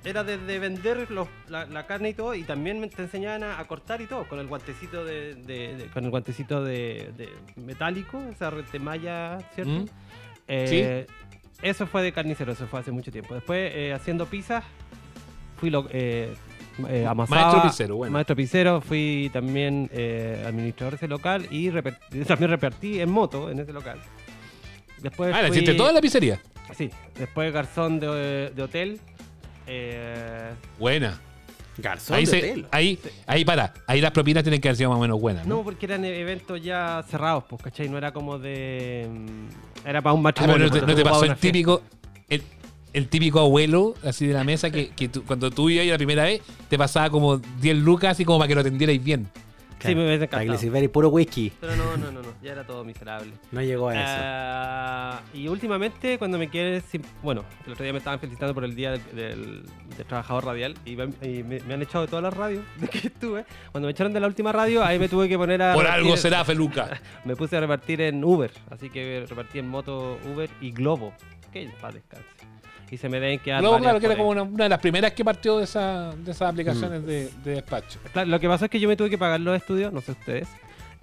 Era desde vender los, la, carne y todo, y también te enseñaban a, cortar y todo, con el guantecito de, con el guantecito de, metálico, o sea, de malla, ¿cierto? Mm. Eh, eso fue de carnicero, eso fue hace mucho tiempo. Después, eh, haciendo pizzas, fui lo, eh, eh Maestro pizzero, bueno. Maestro pizzero, fui también administrador de ese local y también repartí en moto en ese local. Después ah, ¿la hiciste toda la pizzería? Sí, después garzón de, de hotel. Eh, Buena. Garzón ahí, de se- hotel. ahí, ahí para, ahí las propinas tienen que haber sido más o menos buenas. ¿no? No, porque eran eventos ya cerrados, pues, ¿cachai? No era como de. mm, Era para un Ah, pero matrimonio. no te, no te pasó el típico, el, el típico abuelo así de la mesa que, que tú- cuando tú ibas ahí la primera vez te pasaba como 10 lucas así como para que lo atendierais bien. Sí, me hubiese encantado. sirviera puro whisky. Pero no, no, no, no, ya era todo miserable. No llegó a eso. Ah, y últimamente, cuando me quedé sin. Bueno, el otro día me estaban felicitando por el día del, del- del trabajador radial y, me, y me- me han echado de todas las radios de que estuve. Cuando me echaron de la última radio, ahí me tuve que poner a. Por repartir- algo será, Feluca. Me puse a repartir en Uber, así que repartí en moto Uber y Globo. Que para descanse. Y se me deben quedar. Luego, varias claro, que era como una, una de las primeras que partió de, esa, de esas aplicaciones de, de despacho. Claro, lo que pasó es que yo me tuve que pagar los estudios, no sé ustedes,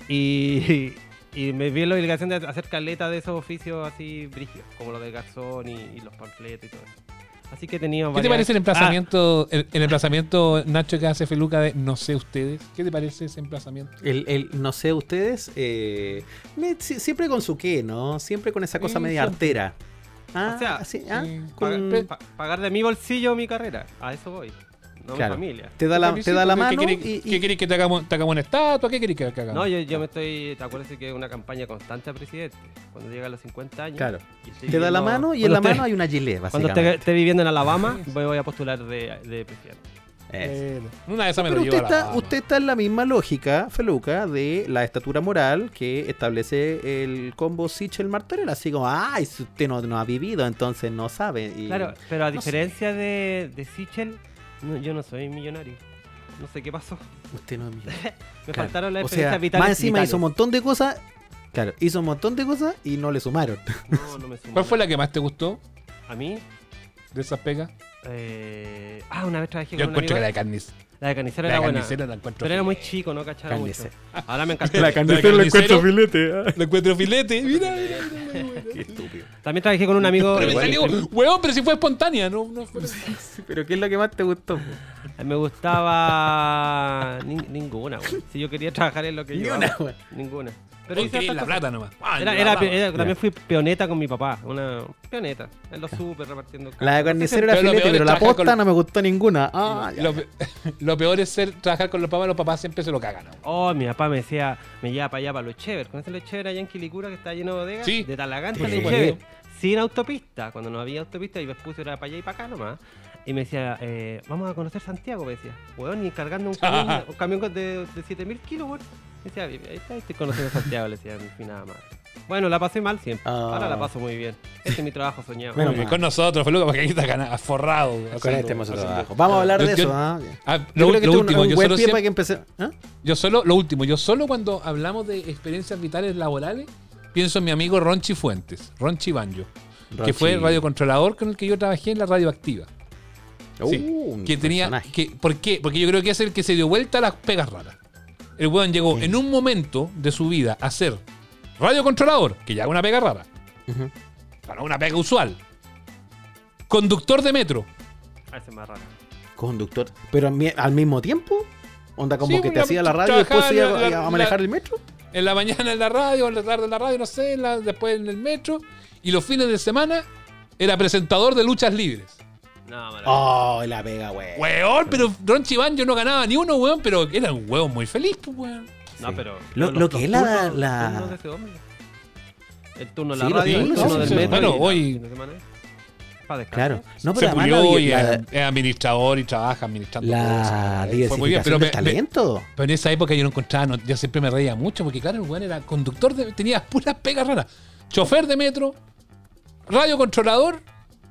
y, y me vi en la obligación de hacer caleta de esos oficios así brígidos, como lo del garzón y, y los panfletos y todo eso. Así que tenía ¿Qué te parece el Ah, emplazamiento, el, el emplazamiento Nacho que hace Feluca de no sé ustedes? ¿Qué te parece ese emplazamiento? El, el- no sé ustedes, eh, siempre con su qué, ¿no? Siempre con esa cosa Sí, media siempre. artera. Ah, O sea, ah, sí. con- pagar, pa- pagar de mi bolsillo mi carrera, a eso voy, no Claro. mi familia. te da la, te da la ¿Qué mano querés- y, ¿Qué querés que te hagamos, te hagamos una estatua? ¿Qué querés que hagamos? No, yo, yo me estoy, te acuerdas que es una campaña constante a presidente, cuando llega a los 50 años. Claro. y te da la mano y en la mano hay una gilet, Cuando básicamente. esté, esté viviendo en Alabama, voy voy a postular de, de presidente. Eso. Una de esas me Pero lo usted llevo a la está, mano. usted está en la misma lógica, Feluca, de la estatura moral que establece el combo Sichel Martorell. Así como, ay, si usted no, no ha vivido, entonces no sabe. Y- Claro, pero a no sé. diferencia de, de Sichel, no, yo no soy millonario. No sé qué pasó. Usted no es millonario. Me Claro. faltaron las O experiencias sea, vitales. más encima vitales. hizo un montón de cosas. Claro, hizo un montón de cosas y no le sumaron. No, no me sumó. ¿Cuál fue la que más te gustó A mí. de esas pegas? Eh, Ah, una vez trabajé Yo con un encuentro que la amigo. de carniz. La de carnicero La era de buena. carnicero la encuentro Pero era muy chico, no cachaba mucho. Carnicero. Ahora me encanta. La carnicero la encuentro filete. La encuentro filete. Mira, mira, mira. Qué estúpido. También trabajé con un amigo. Pero me salió, huevón, pero si fue espontánea, no, no fue. Pero ¿qué es lo que más te gustó? Me gustaba. nin- ninguna, güey. Si yo quería trabajar en lo que Ni yo. una, hago. güey. Ninguna. Pero hice la cosas. plata nomás. Ah, Era, la era- plata. era- también fui peoneta con mi papá. Una peoneta. En los super repartiendo. La de carnicero era Pero lo filete, peor es pero la trabajar posta con- no me gustó ninguna. Ah, ya. Lo, pe- lo peor es ser trabajar con los papás, los papás siempre se lo cagan. ¿no? Oh, mi papá me decía, me lleva para allá, para los Chever. ¿Conoces los Chever allá en Quilicura que está lleno de bodegas? Sí. De Talagante Sí. a los Chever. Sin autopista. Cuando no había autopista, y después era para allá y para acá nomás. Y me decía, eh, vamos a conocer Santiago, me decía. Weón, y cargando un camión, un camión con- de, de 7000 kilos, weón. Decía, ahí está, estoy conociendo Santiago, le decía, nada más. Bueno, la pasé mal siempre. Ah. Ahora la paso muy bien. Este es mi trabajo soñado. Bien, mal. con nosotros, Feluca, porque aquí está forrado. Con este hemos haciendo- trabajo. Vamos a hablar Yo- de yo- eso. ¿ah? Ah, Yo lo, creo que lo es un- último, un yo buen solo, pie siempre- para que empecé. ¿Ah? yo solo, lo último, yo solo cuando hablamos de experiencias vitales laborales, pienso en mi amigo Ronchi Fuentes, Ronchi Banjo, que fue el radiocontrolador con el que yo trabajé en la radioactiva. Uh, Sí, un que tenía que, ¿Por qué? Porque yo creo que es el que se dio vuelta a las pegas raras. El weón llegó Sí. en un momento de su vida a ser radiocontrolador, que ya es una pega rara, Ujú. para una pega usual. Conductor de metro. A ese es más raro. Conductor. Pero al mi- al mismo tiempo. Onda como Sí, que te la- hacía la radio y después iba a- manejar la- el metro. En la mañana en la radio, en la tarde en la radio, no sé, en la- después en el metro. Y los fines de semana era presentador de luchas libres. No. Oh, la pega, güey. Weón, pero Ron Chiván yo no ganaba ni uno, weón, pero era un weón muy feliz, pues, weón. No, Sí. pero. Lo- que es la- turnos- la- hombre. El turno de Sí, la los radio, el turno sí, del sí, metro. bueno, hoy-. Claro. No, Se pero además pulió la- y la, es, es administrador y trabaja administrando la cosas. Fue muy bien, diversificación pero, me- en esa época yo no encontraba, no- yo siempre me reía mucho porque claro, el weón era conductor de, tenía puras pegas raras. Chofer de metro, radiocontrolador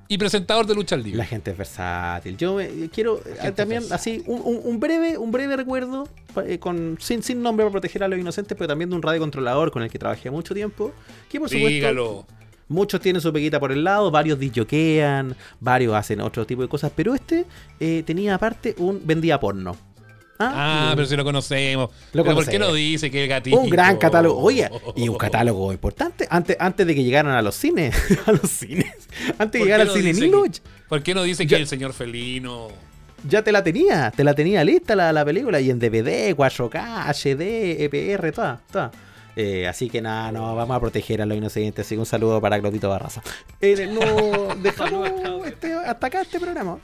y presentador de lucha libre. La gente es versátil. Yo eh, quiero eh, también así un, un- un breve un breve recuerdo eh, con sin, sin nombre para proteger a los inocentes, pero también de un radiocontrolador con el que trabajé mucho tiempo, que por supuesto Dígalo. muchos tienen su peguita por el lado, varios disjoquean, varios hacen otro tipo de cosas, pero este eh, tenía aparte un vendía porno. Ah, pero si lo conocemos. Lo pero ¿por qué no dice que el gatito? Un gran catálogo. Oye, y un catálogo importante. Antes, antes de que llegaran a los cines. a los cines. Antes de ¿Por llegar al no cine Nilo, ¿Por qué no dice que el señor felino? ya te la tenía. Te la tenía lista la, la película. Y en DVD, 4K, HD, EPR, toda. toda. Eh, así que nada, no, vamos a proteger a los inocentes. Así que un saludo para Claudito Barraza. Eh, no, dejamos este- hasta acá este programa.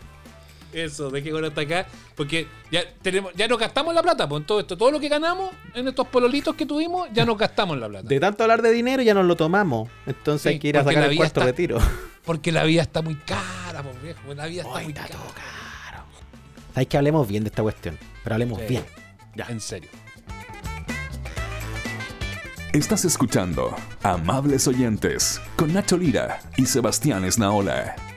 Eso, dejémoslo hasta acá. Porque ya tenemos, ya nos gastamos la plata, pues, todo esto, todo lo que ganamos en estos pololitos que tuvimos, ya nos gastamos la plata. De tanto hablar de dinero ya nos lo tomamos. Entonces hay que ir a sacar el cuarto retiro. Porque la vida está muy cara, pues viejo. La vida está muy cara. Hay que hablemos bien de esta cuestión. Pero hablemos bien. Ya. En serio. Estás escuchando Amables Oyentes con Nacho Lira y Sebastián Esnaola.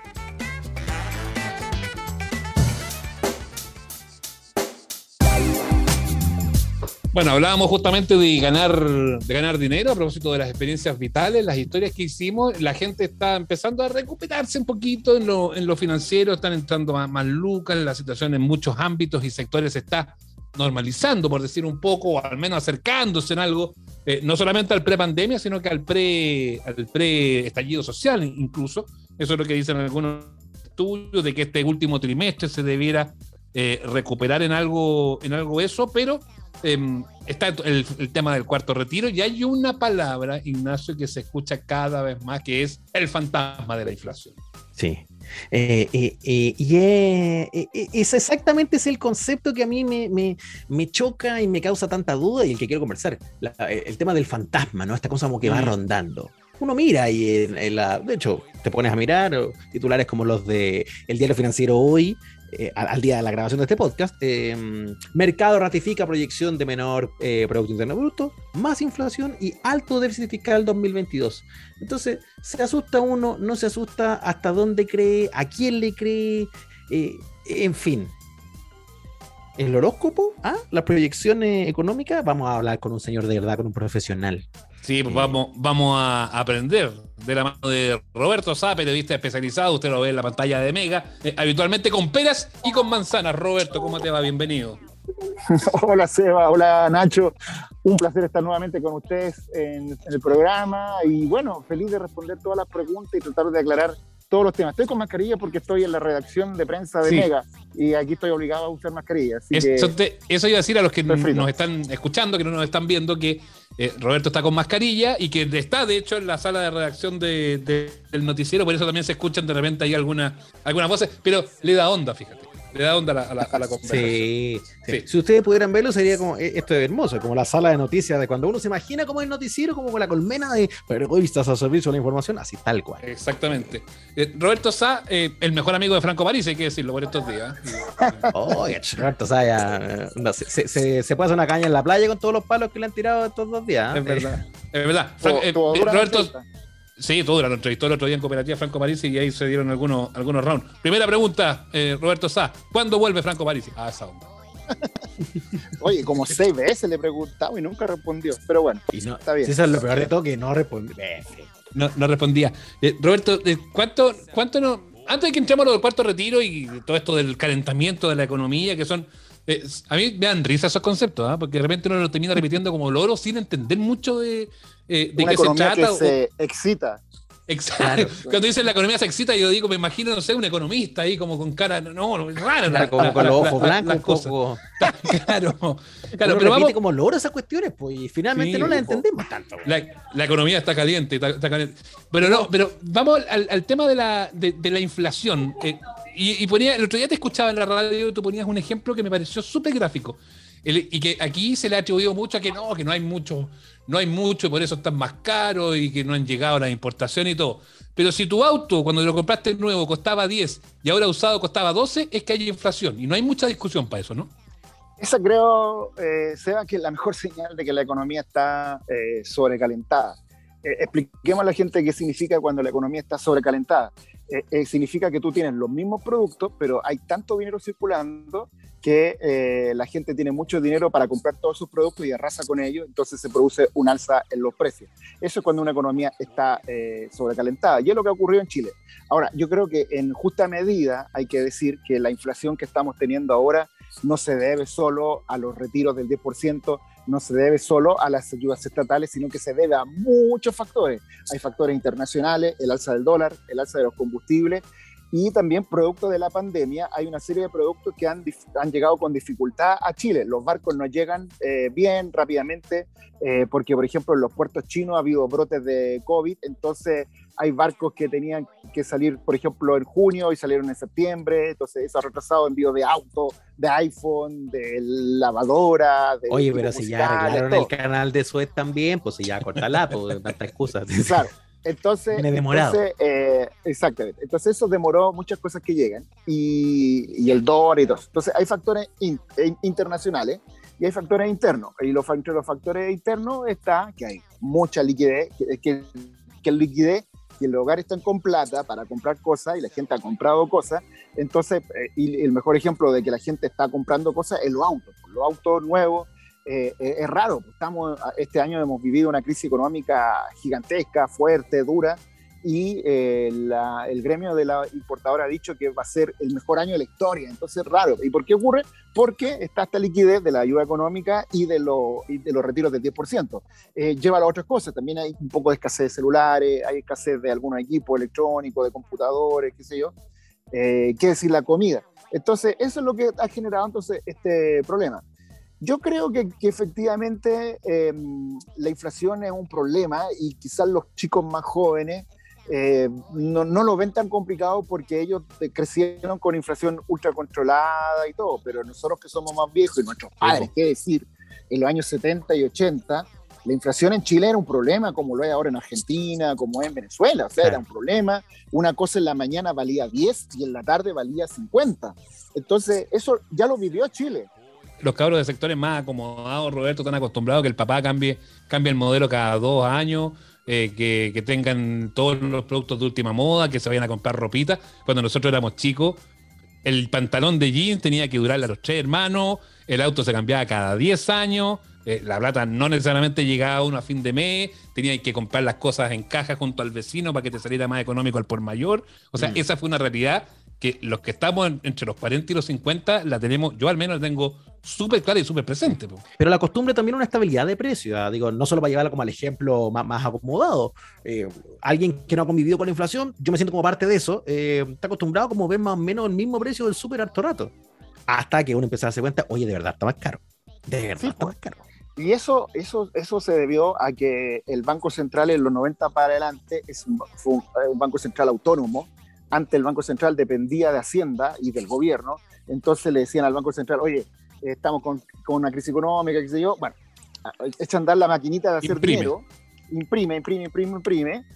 Bueno, hablábamos justamente de ganar, de ganar dinero a propósito de las experiencias vitales, las historias que hicimos. La gente está empezando a recuperarse un poquito en lo, en lo financiero, están entrando más, más lucas, la situación en muchos ámbitos y sectores está normalizando, por decir un poco, o al menos acercándose en algo, eh, no solamente al pre-pandemia, sino que al pre al pre-estallido social incluso. Eso es lo que dicen algunos estudios, de que este último trimestre se debiera eh, recuperar en algo, en algo eso, pero em, está el, el, tema del cuarto retiro y hay una palabra, Ignacio, que se escucha cada vez más, que es el fantasma de la inflación. Sí, eh, eh, eh, y es, exactamente ese el concepto que a mí me, choca y me causa tanta duda y el que quiero conversar. el tema del fantasma, ¿no? Esta cosa como que va mm. rondando. Uno mira y en, la, de hecho, te pones a mirar titulares como los de El Diario Financiero Hoy, eh, al, día de la grabación de este podcast, em, mercado ratifica proyección de menor eh, Producto Interno Bruto, más inflación y alto déficit fiscal 2022. Entonces, ¿se asusta uno? ¿No se asusta? ¿Hasta dónde cree? ¿A quién le cree? Eh, en fin. ¿El horóscopo? ¿Ah? ¿La proyección económica? Vamos a hablar con un señor de verdad, con un profesional. Sí, pues vamos, vamos a aprender de la mano de Roberto Sá, periodista especializado. Usted lo ve en la pantalla de Mega, eh, habitualmente con peras y con manzanas. Roberto, ¿cómo te va? Bienvenido. hola Seba, hola Nacho. Un placer estar nuevamente con ustedes en, el programa y bueno, feliz de responder todas las preguntas y tratar de aclarar todos los temas. Estoy con mascarilla porque estoy en la redacción de prensa de Mega y aquí estoy obligado a usar mascarilla. eso, eso, iba a decir a los que nos están escuchando, que no nos están viendo, que eh, Roberto está con mascarilla y que está, de hecho, en la sala de redacción del noticiero, por eso también se escuchan de repente ahí algunas algunas voces, pero le da onda, fíjate le da onda a la, a la, conversación. Sí, Si ustedes pudieran verlo, sería como, eh, esto es hermoso, como la sala de noticias de cuando uno se imagina como el noticiero, como con la colmena de periodistas al servicio de la información, así tal cual. Exactamente. Eh, Roberto Sá, eh, el mejor amigo de Franco París, hay que decirlo por estos días. Oye, Roberto Sá ya, se, se, se, puede hacer una caña en la playa con todos los palos que le han tirado estos dos días. Es verdad. Es verdad. Roberto... Sí, todo, lo entrevistó el otro día en Cooperativa Franco Parisi y ahí se dieron algunos, algunos rounds. Primera pregunta, eh, Roberto Sá, ¿cuándo vuelve Franco Parisi? Ah, esa onda. Oye, como seis veces le preguntaba y nunca respondió. Pero bueno, está bien. Eso es lo peor de todo, que no responde. No, no respondía. Eh, Roberto, eh, ¿cuánto, ¿cuánto no? Antes de que entremos a lo del cuarto retiro y todo esto del calentamiento de la economía, que son. A mí me dan risa esos conceptos, ¿ah? porque de repente uno lo termina repitiendo como loro sin entender mucho de, eh, de qué se trata. Que se excita. Exacto. Cuando dicen la economía se excita, yo digo, me imagino, no sé, un economista ahí como con cara, no, raro. La, como con los ojos blancos, poco. Claro, claro pero vamos. como loro esas cuestiones, pues, y finalmente no las entendemos tanto. La, economía está caliente, está, caliente. Pero no, pero vamos al, tema de la, de, la inflación. Eh, y, ponía, el otro día te escuchaba en la radio y tú ponías un ejemplo que me pareció súper gráfico. y que aquí se le ha atribuido mucho a que no, que no hay mucho no hay mucho y por eso están más caros y que no han llegado las importaciones y todo. Pero si tu auto, cuando lo compraste nuevo, costaba 10 y ahora usado costaba 12, es que hay inflación y no hay mucha discusión para eso, ¿no? Esa creo, eh, Seba, que es la mejor señal de que la economía está eh, sobrecalentada. Eh, expliquemos a la gente qué significa cuando la economía está sobrecalentada. Eh, significa que tú tienes los mismos productos, pero hay tanto dinero circulando que eh, la gente tiene mucho dinero para comprar todos sus productos y arrasa con ellos, entonces se produce un alza en los precios. Eso es cuando una economía está eh, sobrecalentada y es lo que ha ocurrido en Chile. Ahora, yo creo que en justa medida hay que decir que la inflación que estamos teniendo ahora no se debe solo a los retiros del 10%, no se debe solo a las ayudas estatales, sino que se debe a muchos factores. Hay factores internacionales, el alza del dólar, el alza de los combustibles y también producto de la pandemia hay una serie de productos que han, han llegado con dificultad a Chile. Los barcos no llegan eh, bien, rápidamente, eh, porque por ejemplo en los puertos chinos ha habido brotes de COVID, entonces hay barcos que tenían que salir, por ejemplo, en junio y salieron en septiembre, entonces eso ha retrasado envío de auto, de iPhone, de lavadora. De Oye, pero si ya arreglaron el canal de Suez también, pues si ya cortala, pues tanta excusas. Claro. Entonces, entonces eh, exactamente. Entonces eso demoró muchas cosas que llegan y, y el dólar y todo. Entonces hay factores internacionales y hay factores internos. Y los, los factores internos está que hay mucha liquidez, que, que, que el liquidez que los hogares están con plata para comprar cosas y la gente ha comprado cosas. Entonces, eh, y el mejor ejemplo de que la gente está comprando cosas es los autos. Los autos nuevos eh, eh, es raro. Estamos, este año hemos vivido una crisis económica gigantesca, fuerte, dura, y eh, el gremio de la importadora ha dicho que va a ser el mejor año de la historia. Entonces, raro. ¿Y por qué ocurre? Porque está esta liquidez de la ayuda económica y de, de los retiros del 10%. lleva a otras cosas. También hay un poco de escasez de celulares, hay escasez de algunos equipos electrónicos, de computadores, qué sé yo. qué decir la comida. Entonces, eso es lo que ha generado entonces este problema. Yo creo que, efectivamente em, la inflación es un problema y quizás los chicos más jóvenes eh, no, no, lo ven tan complicado porque ellos crecieron con inflación ultra controlada y todo, pero nosotros que somos más viejos y nuestros padres, qué decir, en los años 70 y 80, la inflación en Chile era un problema como lo hay ahora en Argentina, como en Venezuela, o sea, era un problema. Una cosa en la mañana valía 10 y en la tarde valía 50. Entonces, eso ya lo vivió Chile los cabros de sectores más acomodados, Roberto, están acostumbrados a que el papá cambie, cambie el modelo cada dos años, eh, que, tengan todos los productos de última moda, que se vayan a comprar ropita. Cuando nosotros éramos chicos, el pantalón de jeans tenía que durarle a los tres hermanos, el auto se cambiaba cada 10 años, eh, la plata no necesariamente llegaba uno a fin de mes, tenía que comprar las cosas en caja junto al vecino para que te saliera más económico el por mayor. O sea, mm. esa fue una realidad que los que estamos entre los 40 y los 50 la tenemos, yo al menos la tengo súper clara y súper presente. Pero la costumbre también una estabilidad de precio, ¿ah? digo, no solo para llevarla como al ejemplo más, acomodado. Eh, alguien que no ha convivido con la inflación, yo me siento como parte de eso, eh, está acostumbrado como ver más o menos el mismo precio del súper harto rato. Hasta que uno empieza a darse cuenta, oye, de verdad está más caro. De verdad está más caro. Y eso, eso, eso se debió a que el Banco Central en los 90 para adelante es fue un Banco Central autónomo, antes el Banco Central dependía de Hacienda y del gobierno, entonces le decían al Banco Central, oye, estamos con, una crisis económica, qué sé yo, bueno, echa a andar la maquinita de hacer dinero, imprime, imprime, imprime, imprime,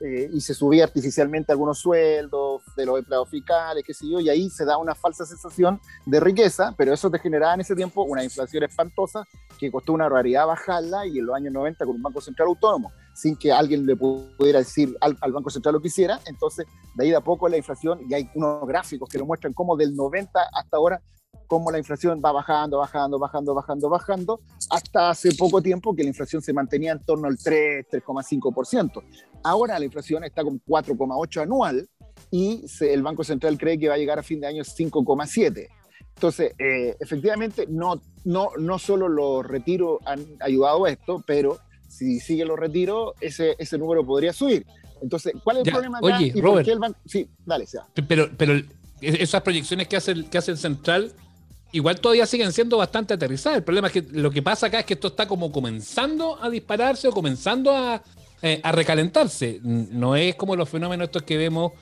eh, y se subía artificialmente algunos sueldos de los empleados fiscales, qué sé yo, y ahí se da una falsa sensación de riqueza, pero eso te generaba en ese tiempo una inflación espantosa que costó una raridad bajarla y en los años 90 con un Banco Central autónomo, sin que alguien le pudiera decir al, al Banco Central lo que hiciera, entonces de ahí de a poco la inflación, y hay unos gráficos que lo muestran como del 90 hasta ahora cómo la inflación va bajando, bajando, bajando, bajando, bajando, hasta hace poco tiempo que la inflación se mantenía en torno al 3, 3,5%. Ahora la inflación está con 4,8 anual y el Banco Central cree que va a llegar a fin de año 5,7. Entonces, eh, efectivamente, no, no, no solo los retiros han ayudado a esto, pero si sigue los retiros, ese, ese número podría subir. Entonces, ¿cuál es el problema acá? Oye, Robert, el banco... Sí, dale, sea. Pero, pero esas proyecciones que hace, que hace el Central igual todavía siguen siendo bastante aterrizadas. El problema es que lo que pasa acá es que esto está como comenzando a dispararse o comenzando a, eh, recalentarse. No es como los fenómenos estos que vemos,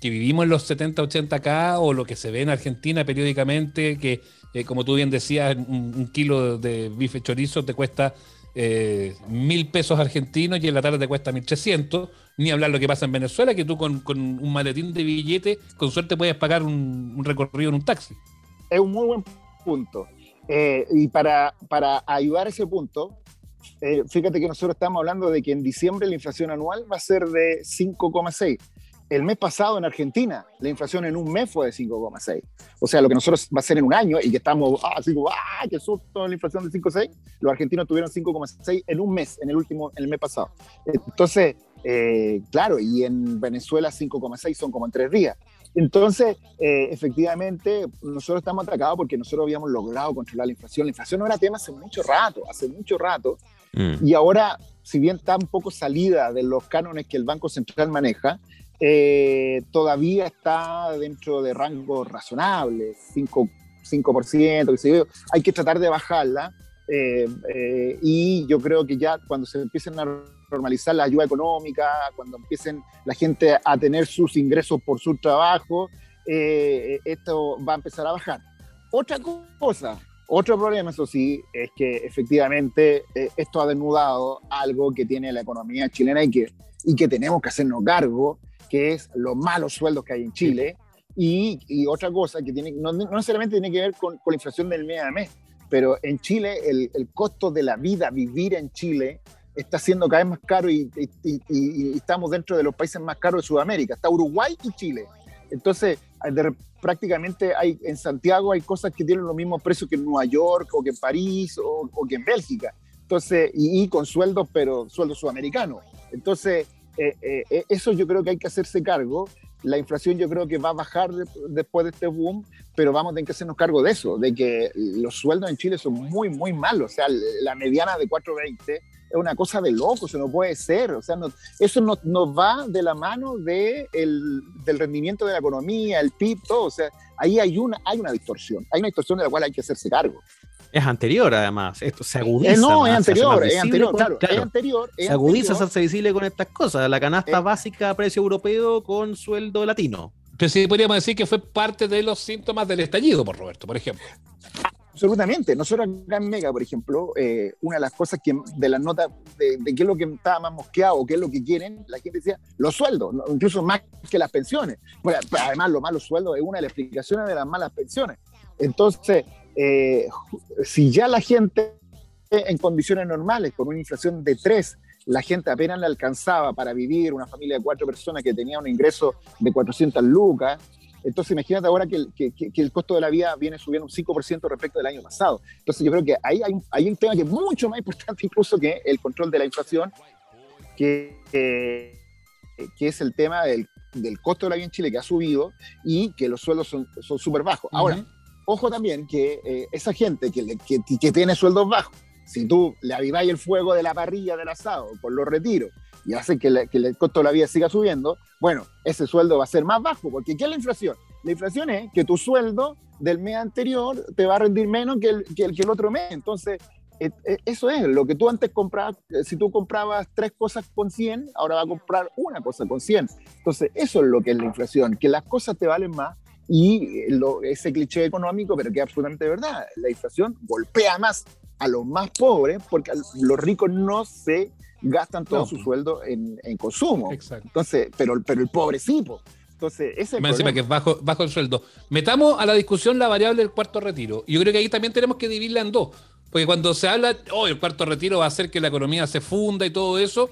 que vivimos en los 70, 80 acá, o lo que se ve en Argentina periódicamente, que eh, como tú bien decías, un, kilo de bife chorizo te cuesta mil pesos argentinos y en la tarde te cuesta 1300. Ni hablar lo que pasa en Venezuela, que tú con, un maletín de billete, con suerte puedes pagar un recorrido en un taxi es un muy buen punto. Eh, y para, para ayudar a ese punto, eh, fíjate que nosotros estamos hablando de que en diciembre la inflación anual va a ser de 5,6. El mes pasado en Argentina, la inflación en un mes fue de 5,6. O sea, lo que nosotros va a ser en un año y que estamos, ah, así ah, qué susto la inflación de 5,6, los argentinos tuvieron 5,6 en un mes, en el último, en el mes pasado. Entonces, eh, claro, y en Venezuela 5,6 son como en tres días. Entonces, eh, efectivamente, nosotros estamos atracados porque nosotros habíamos logrado controlar la inflación. La inflación no era tema hace mucho rato, hace mucho rato. Mm. Y ahora, si bien está un poco salida de los cánones que el Banco Central maneja, eh, todavía está dentro de rangos razonables, 5, 5% hay que tratar de bajarla. Eh, eh, y yo creo que ya cuando se empiecen a normalizar la ayuda económica, cuando empiecen la gente a tener sus ingresos por su trabajo, esto va a empezar a bajar. Otra cosa, otro problema, eso sí, es que efectivamente esto ha desnudado algo que tiene la economía chilena y que, y que tenemos que hacernos cargo, que es los malos sueldos que hay en Chile. Y, y otra cosa que tiene, no, no, necesariamente tiene que ver con, con, la inflación del mes a mes, pero en Chile el, el, costo de la vida, vivir en Chile, está siendo cada vez más caro y, y, y, estamos dentro de los países más caros de Sudamérica. Está Uruguay y Chile. Entonces, de, prácticamente hay, en Santiago hay cosas que tienen los mismos precios que en Nueva York o que en París o, o que en Bélgica. Entonces, y, con sueldos, pero sueldos sudamericanos. Entonces, eh, eh, eh, eso yo creo que hay que hacerse cargo. La inflación yo creo que va a bajar después de este boom, pero vamos a tener que hacernos cargo de eso, de que los sueldos en Chile son muy, muy malos. O sea, la mediana de 4.20 es una cosa de loco, eso no puede ser. O sea, eso nos no va de la mano de el, del rendimiento de la economía, el PIB, todo. O sea, ahí hay una, hay una distorsión, hay una distorsión de la cual hay que hacerse cargo. Es anterior, además. Esto se agudiza. Eh, no, es anterior, es anterior, claro, Es anterior. se agudiza, se hace visible con estas cosas. La canasta eh. básica a precio europeo con sueldo latino. Pero sí podríamos decir que fue parte de los síntomas del estallido, por Roberto, por ejemplo. Absolutamente. Nosotros acá en Mega, por ejemplo, eh, una de las cosas que de las notas de, qué es lo que estaba más mosqueado, qué es lo que quieren, la gente decía los sueldos, incluso más que las pensiones. además, los malos sueldos es una de las explicaciones de las malas pensiones. Entonces, eh, si ya la gente en condiciones normales, con una inflación de 3, la gente apenas le alcanzaba para vivir, una familia de cuatro personas que tenía un ingreso de 400 lucas, entonces imagínate ahora que el, costo de la vida viene subiendo un 5% respecto del año pasado. Entonces yo creo que ahí hay, un tema que es mucho más importante incluso que el control de la inflación, que, que es el tema del, del, costo de la vida en Chile que ha subido y que los sueldos son súper bajos. Ahora, ojo también que eh, esa gente que, que, tiene sueldos bajos, si tú le aviváis el fuego de la parrilla del asado con los retiros y hace que, el costo de la vida siga subiendo, bueno, ese sueldo va a ser más bajo, porque ¿qué es la inflación? La inflación es que tu sueldo del mes anterior te va a rendir menos que el, que el, otro mes. Entonces, e, e, eso es lo que tú antes comprabas, eh, si tú comprabas tres cosas con 100, ahora vas a comprar una cosa con 100. Entonces, eso es lo que es la inflación, que las cosas te valen más y ese cliché económico, pero que es absolutamente verdad, la inflación golpea más a los más pobres porque los ricos no se gastan todo su sueldo en, consumo. Entonces, pero, pero el pobre sí, Entonces, ese Me encima que es bajo, bajo el sueldo. Metamos a la discusión la variable del cuarto retiro. Y yo creo que ahí también tenemos que dividirla en dos. Porque cuando se habla, oh, el cuarto retiro va a hacer que la economía se funda y todo eso,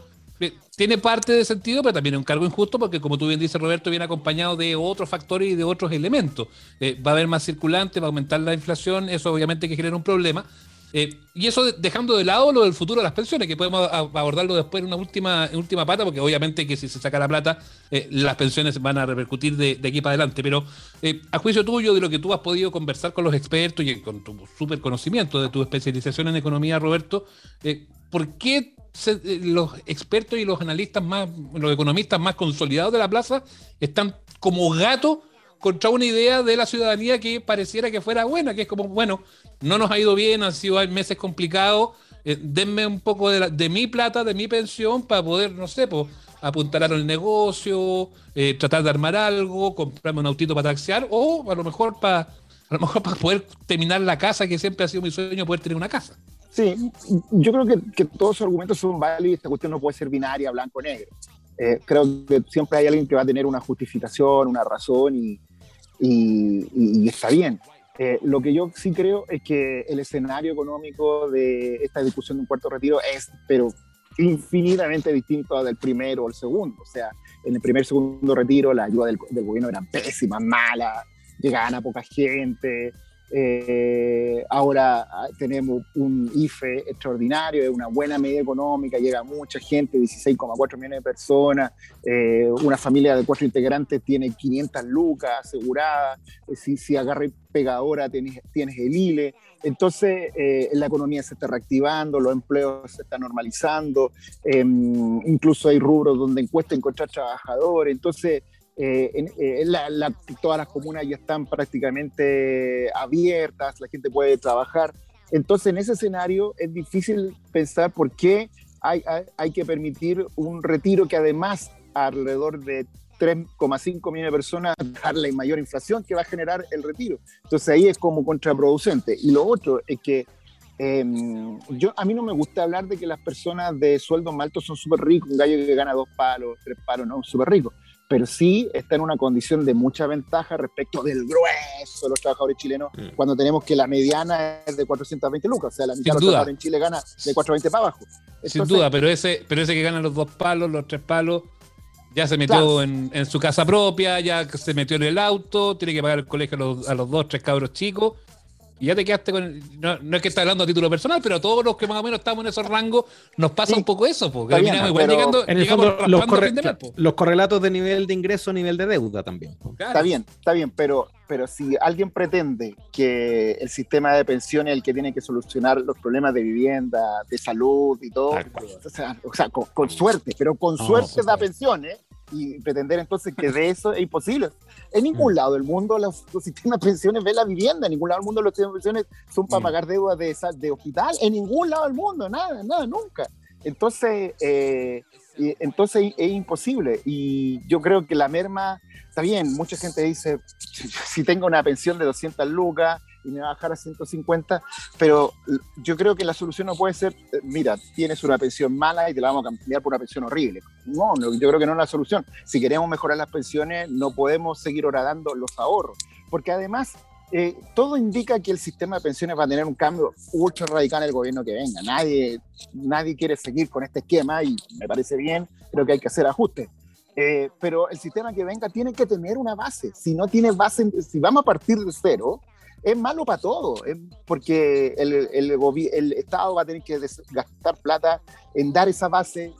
tiene parte de sentido, pero también es un cargo injusto porque, como tú bien dices, Roberto, viene acompañado de otros factores y de otros elementos. Eh, va a haber más circulante, va a aumentar la inflación, eso obviamente que genera un problema. Eh, y eso dejando de lado lo del futuro de las pensiones, que podemos abordarlo después en una última, última pata, porque obviamente que si se saca la plata, eh, las pensiones van a repercutir de, aquí para adelante. Pero a juicio tuyo, de lo que tú has podido conversar con los expertos y con tu super conocimiento de tu especialización en economía, Roberto, ¿por qué eh, los expertos y los analistas más, los economistas más consolidados de la plaza están como gatos contra una idea de la ciudadanía que pareciera que fuera buena, que es como, bueno, no nos ha ido bien, han sido meses complicados, eh, denme un poco de, mi plata, de mi pensión, para poder, no sé, pues, apuntar al negocio, eh, tratar de armar algo, comprarme un autito para taxiar, o a lo mejor para a lo mejor para poder terminar la casa, que siempre ha sido mi sueño, poder tener una casa. Sí, yo creo que, que todos los argumentos son válidos y esta cuestión no puede ser binaria, blanco-negro. Eh, creo que siempre hay alguien que va a tener una justificación, una razón y, y, está bien. Eh, lo que yo sí creo es que el escenario económico de esta discusión de un cuarto retiro es, pero infinitamente distinto al del primero o el segundo. O sea, en el primer segundo retiro la ayuda del, del gobierno era pésima, mala, llegaban a poca gente, Eh, ahora ah, tenemos un IFE extraordinario, es una buena medida económica, llega mucha gente, 16,4 millones de personas, eh, una familia de cuatro integrantes tiene 500 lucas aseguradas, eh, si, si agarra y pega ahora tienes, tienes el ILE, entonces la economía se está reactivando, los empleos se están normalizando, em, incluso hay rubros donde encuesta encontrar trabajadores, entonces eh, eh, todas las comunas ya están prácticamente abiertas, la gente puede trabajar. Entonces, en ese escenario es difícil pensar por qué hay, hay, que permitir un retiro que además alrededor de 3,5 millones de personas darle mayor inflación que va a generar el retiro. Entonces ahí es como contraproducente. Y lo otro es que em, yo, a mí no me gusta hablar de que las personas de sueldos altos son súper ricos, un gallo que gana dos palos, tres palos, no, súper rico pero sí está en una condición de mucha ventaja respecto del grueso de los trabajadores chilenos, mm. cuando tenemos que la mediana es de 420 lucas, o sea, la mitad de los trabajadores en Chile gana de 420 para abajo. Sin duda, pero ese, pero ese que gana los dos palos, los tres palos, ya se metió en, su casa propia, ya se metió en el auto, tiene que pagar el colegio a los, a los dos, tres cabros chicos y ya te quedaste con. no, no, es que estás hablando a título personal, pero a todos los que más o menos estamos en esos rangos nos pasa un poco eso, porque terminamos igual llegando. En el fondo, los, los, correlatos de nivel de ingreso, nivel de deuda también. Está bien, está bien, pero, pero si alguien pretende que el sistema de pensiones es el que tiene que solucionar los problemas de vivienda, de salud y todo, o sea, o sea con, suerte, pero con suerte da pensiones y pretender entonces que de eso es imposible. En ningún mm. lado del mundo los, sistemas de pensiones ven la vivienda, en ningún lado del mundo los sistemas de pensiones son para mm. pagar deudas de, de hospital, en ningún lado del mundo, nada, nada, nunca. Entonces, eh, entonces es imposible. Y yo creo que la merma, está bien, mucha gente dice, si tengo una pensión de 200 lucas, y me va a bajar a 150, pero yo creo que la solución no puede ser, eh, mira, tienes una pensión mala y te la vamos a cambiar por una pensión horrible. No, yo creo que no es la solución. Si queremos mejorar las pensiones, no podemos seguir horadando los ahorros, porque además eh, todo indica que el sistema de pensiones va a tener un cambio ultra radical en el gobierno que venga. Nadie, nadie quiere seguir con este esquema y me parece bien, creo que hay que hacer ajustes. Eh, pero el sistema que venga tiene que tener una base. Si no tiene base, si vamos a partir de cero, es malo para todo, porque el, el, el, Estado va a tener que gastar plata en dar esa base,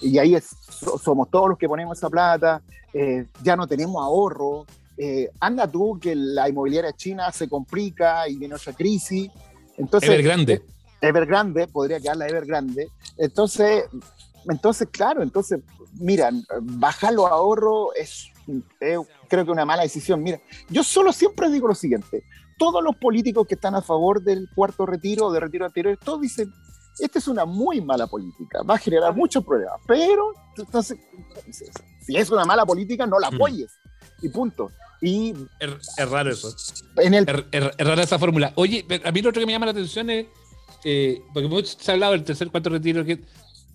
y ahí somos todos los que ponemos esa plata, eh, ya no tenemos ahorro. Eh, anda tú que la inmobiliaria china se complica y viene otra crisis. Entonces, Evergrande. Evergrande, podría quedar la Evergrande. Entonces, entonces, claro, entonces, mira, bajar los ahorros es, creo que una mala decisión. Mira, yo solo siempre digo lo siguiente, todos los políticos que están a favor del cuarto retiro o de retiro anterior, todos dicen, esta es una muy mala política, va a generar muchos problemas, pero entonces, si es una mala política, no la apoyes. Y punto. Y es, raro eso. En el, es, rara esa fórmula. Oye, a mí lo otro que me llama la atención es, eh, porque se ha hablado del tercer cuarto retiro, que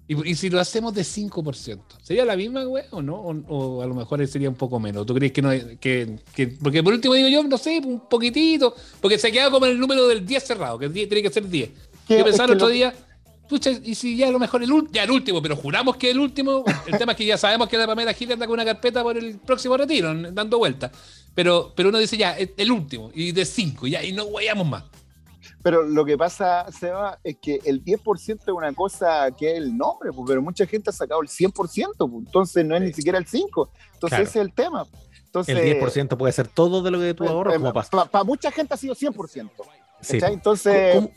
y, si lo hacemos de 5%, ¿sería la misma, güey, o no? O, a lo mejor sería un poco menos. ¿Tú crees que no? Que, que, porque por último digo yo, no sé, un poquitito, porque se ha quedado como el número del 10 cerrado, que tiene que ser 10. Yo pensaba el otro día, pucha, y si ya a lo mejor el, ya el último, pero juramos que el último, el tema es que ya sabemos que la Pamela Gil anda con una carpeta por el próximo retiro, dando vueltas. Pero, pero uno dice ya, el último, y de 5, ya, y no guayamos más. Pero lo que pasa, Seba, es que el 10% es una cosa que es el nombre, pues, pero mucha gente ha sacado el 100%, pues, entonces no es ni siquiera el 5%. Entonces ese es el tema. Entonces, el 10% puede ser todo de lo que tú eh, ahorras, como pasa. Para mucha gente ha sido 100%. Sí. Entonces,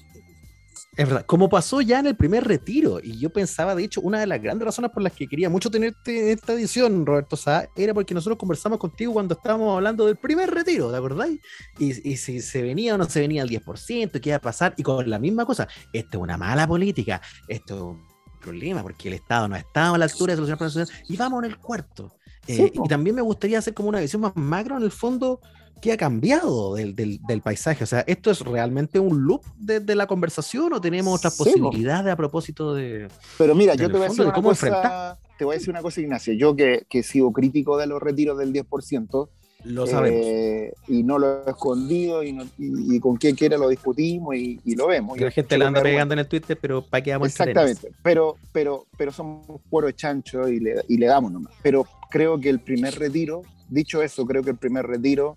es verdad, como pasó ya en el primer retiro, y yo pensaba, de hecho, una de las grandes razones por las que quería mucho tenerte en esta edición, Roberto Sá, era porque nosotros conversamos contigo cuando estábamos hablando del primer retiro, ¿de acordáis? Y, y, si se venía o no se venía al 10%, qué iba a pasar, y con la misma cosa, esto es una mala política, esto es un problema, porque el Estado no ha estado a la altura de solucionar problemas y vamos en el cuarto. Eh, y también me gustaría hacer como una visión más macro en el fondo ¿qué ha cambiado del, del, paisaje? O sea, ¿esto es realmente un loop de, de la conversación o tenemos otras posibilidades a propósito de... Pero mira, yo te voy, a decir una cosa, te voy a decir una cosa, Ignacio. Yo que, que sigo crítico de los retiros del 10%, lo sabemos. Eh, y no lo he escondido y, y, con quien quiera lo discutimos y, y lo vemos. Que la gente la anda pegando en el Twitter, pero ¿para vamos Exactamente, pero, pero, pero somos cuero chancho y le, y le damos nomás. Pero creo que el primer retiro, dicho eso, creo que el primer retiro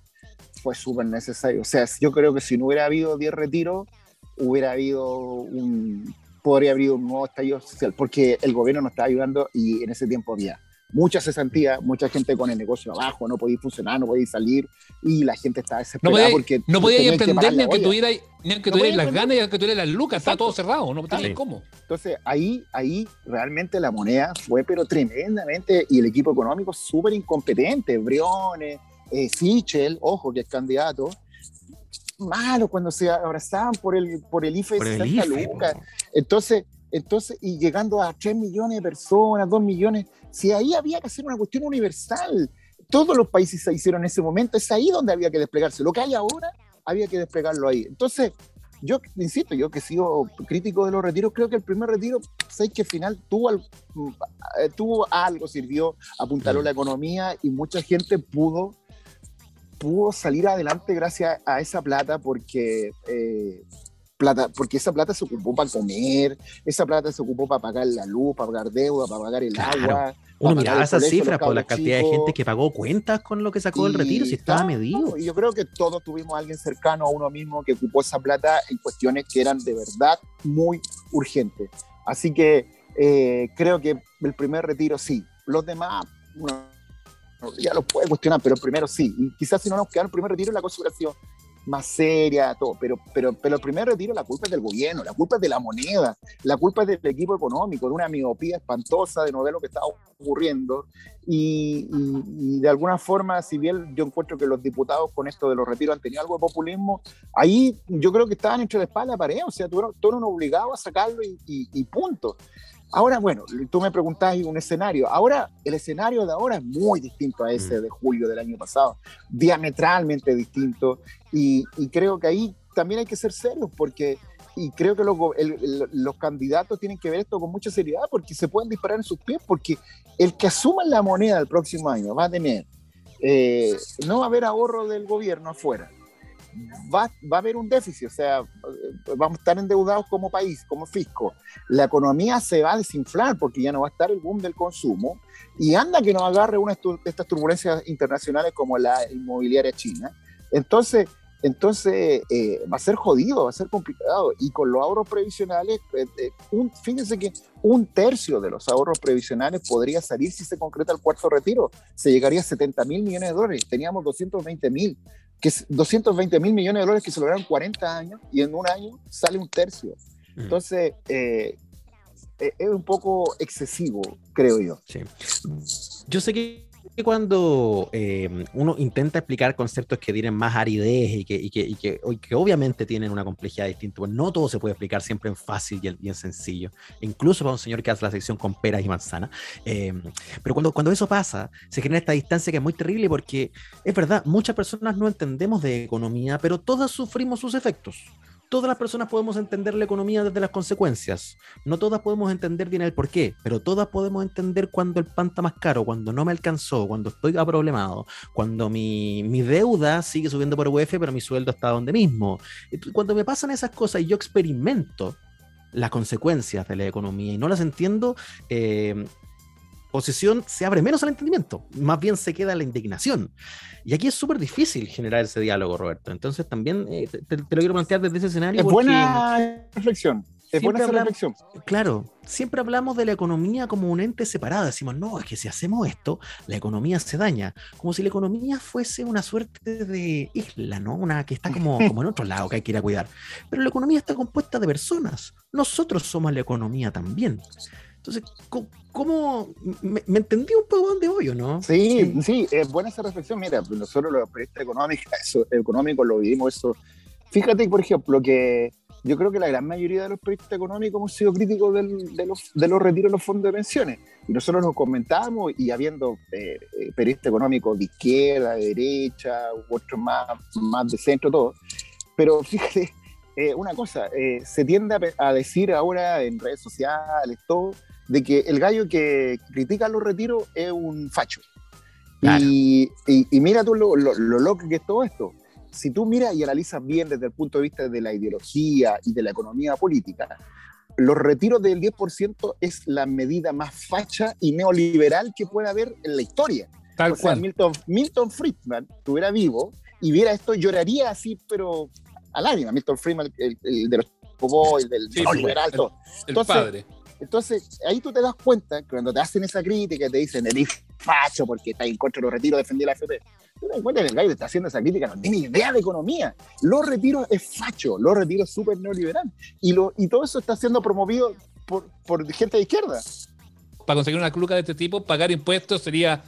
fue súper necesario. O sea, yo creo que si no hubiera habido 10 retiros, hubiera habido un, podría haber habido un nuevo estallido social, porque el gobierno nos estaba ayudando y en ese tiempo había mucha cesantía, mucha gente con el negocio abajo, no podía funcionar, no podía salir y la gente estaba desesperada no porque no podía emprender ni aunque tuviera ni aunque tuviera las ganas ni aunque tuviera las lucas, estaba todo cerrado, no tenía cómo. Entonces ahí ahí realmente la moneda fue pero tremendamente y el equipo económico súper incompetente, Briones, eh, Sichel, ojo que es candidato, malo cuando se abrazaban por el por el IFE de 60 lucas. Entonces entonces, y llegando a 3 millones de personas, 2 millones, si ahí había que hacer una cuestión universal, todos los países se hicieron en ese momento, es ahí donde había que desplegarse. Lo que hay ahora, había que desplegarlo ahí. Entonces, yo insisto, yo que he sido crítico de los retiros, creo que el primer retiro, sé que al final tuvo, eh, tuvo algo, sirvió, apuntaló la economía y mucha gente pudo pudo salir adelante gracias a esa plata porque eh, plata, porque esa plata se ocupó para comer, esa plata se ocupó para pagar la luz, para pagar deuda, para pagar el agua. Uno miraba esas cifras por la cantidad de gente que pagó cuentas con lo que sacó del retiro, si estaba medido. y yo creo que todos tuvimos a alguien cercano a uno mismo que ocupó esa plata en cuestiones que eran de verdad muy urgentes. Así que eh, creo que el primer retiro sí. Los demás, ya los puede cuestionar, pero primero sí. Y quizás si no nos quedara el primer retiro, la cosa hubiera más seria, todo, pero, pero, pero el primer retiro la culpa es del gobierno, la culpa es de la moneda, la culpa es del equipo económico, de una miopía espantosa de no ver lo que está ocurriendo y, de alguna forma, si bien yo encuentro que los diputados con esto de los retiros han tenido algo de populismo, ahí yo creo que estaban entre la espalda y la pared, o sea, tuvieron, fueron obligados a sacarlo y punto. Ahora, bueno, tú me preguntás un escenario. Ahora, el escenario de ahora es muy distinto a ese mm. de julio del año pasado, diametralmente distinto. Y, creo que ahí también hay que ser serios, porque, y creo que los, los candidatos tienen que ver esto con mucha seriedad, porque se pueden disparar en sus pies, porque el que asuma la moneda el próximo año va a tener, eh, no va a haber ahorro del gobierno afuera va, va, a haber un déficit, o sea, vamos a estar endeudados como país, como fisco. La economía se va a desinflar porque ya no va a estar el boom del consumo y anda que nos agarre una de estas turbulencias internacionales como la inmobiliaria china. Entonces, entonces eh, va a ser jodido, va a ser complicado. Y con los ahorros previsionales, eh, eh, un, fíjense que un tercio de los ahorros previsionales podría salir si se concreta el cuarto retiro. Se llegaría a 70 mil millones de dólares. Teníamos 220 mil que es 220 mil millones de dólares que se lograron 40 años y en un año sale un tercio. Mm. Entonces, eh, eh, es un poco excesivo, creo yo. Sí. Yo sé que cuando eh, uno intenta explicar conceptos que tienen más aridez y que, y que, y que, que, obviamente tienen una complejidad distinta, pues no todo se puede explicar siempre en fácil y bien sencillo, incluso para un señor que hace la sección con peras y manzanas. Eh, pero cuando, cuando eso pasa, se genera esta distancia que es muy terrible porque es verdad, muchas personas no entendemos de economía, pero todas sufrimos sus efectos todas las personas podemos entender la economía desde las consecuencias. No todas podemos entender bien el por qué, pero todas podemos entender cuando el pan está más caro, cuando no me alcanzó, cuando estoy aproblemado, cuando mi, mi deuda sigue subiendo por UF, pero mi sueldo está donde mismo. Cuando me pasan esas cosas y yo experimento las consecuencias de la economía y no las entiendo, eh, posición se abre menos al entendimiento, más bien se queda la indignación. Y aquí es súper difícil generar ese diálogo, Roberto. Entonces también eh, te, lo quiero plantear desde ese escenario. Es buena reflexión. Es buena reflexión. Claro, siempre hablamos de la economía como un ente separado. Decimos, no, es que si hacemos esto, la economía se daña. Como si la economía fuese una suerte de isla, ¿no? Una que está como, como en otro lado que hay que ir a cuidar. Pero la economía está compuesta de personas. Nosotros somos la economía también. Entonces, ¿cómo, me, entendí un poco dónde voy o no? Sí, sí, es buena esa reflexión. Mira, nosotros los periodistas económicos, eso, económicos lo vivimos eso. Fíjate, por ejemplo, que yo creo que la gran mayoría de los periodistas económicos hemos sido críticos del, de, los, de, los, retiros de los fondos de pensiones. Y nosotros nos comentábamos, y habiendo eh, eh, periodistas económicos de izquierda, de derecha, u otros más, más de centro, todo. Pero fíjate, eh, una cosa, se tiende a, a, decir ahora en redes sociales, todo, de que el gallo que critica los retiros es un facho. Y, y, mira tú lo, lo, loco que es todo esto. Si tú miras y analizas bien desde el punto de vista de la ideología y de la economía política, los retiros del 10% es la medida más facha y neoliberal que puede haber en la historia. Tal cual. Milton, Milton Friedman estuviera vivo y viera esto, lloraría así, pero a lágrimas. Milton Freeman, el, de los el del sí, liberal, todo. El, padre. Entonces, ahí tú te das cuenta que cuando te hacen esa crítica, te dicen, eres facho porque está en contra de los retiros, defendí la FP. Tú te das cuenta que el gallo está haciendo esa crítica, no tiene idea de economía. Los retiros es facho, los retiros es súper neoliberal. Y, lo, y todo eso está siendo promovido por, por gente de izquierda. Para conseguir una cluca de este tipo, pagar impuestos sería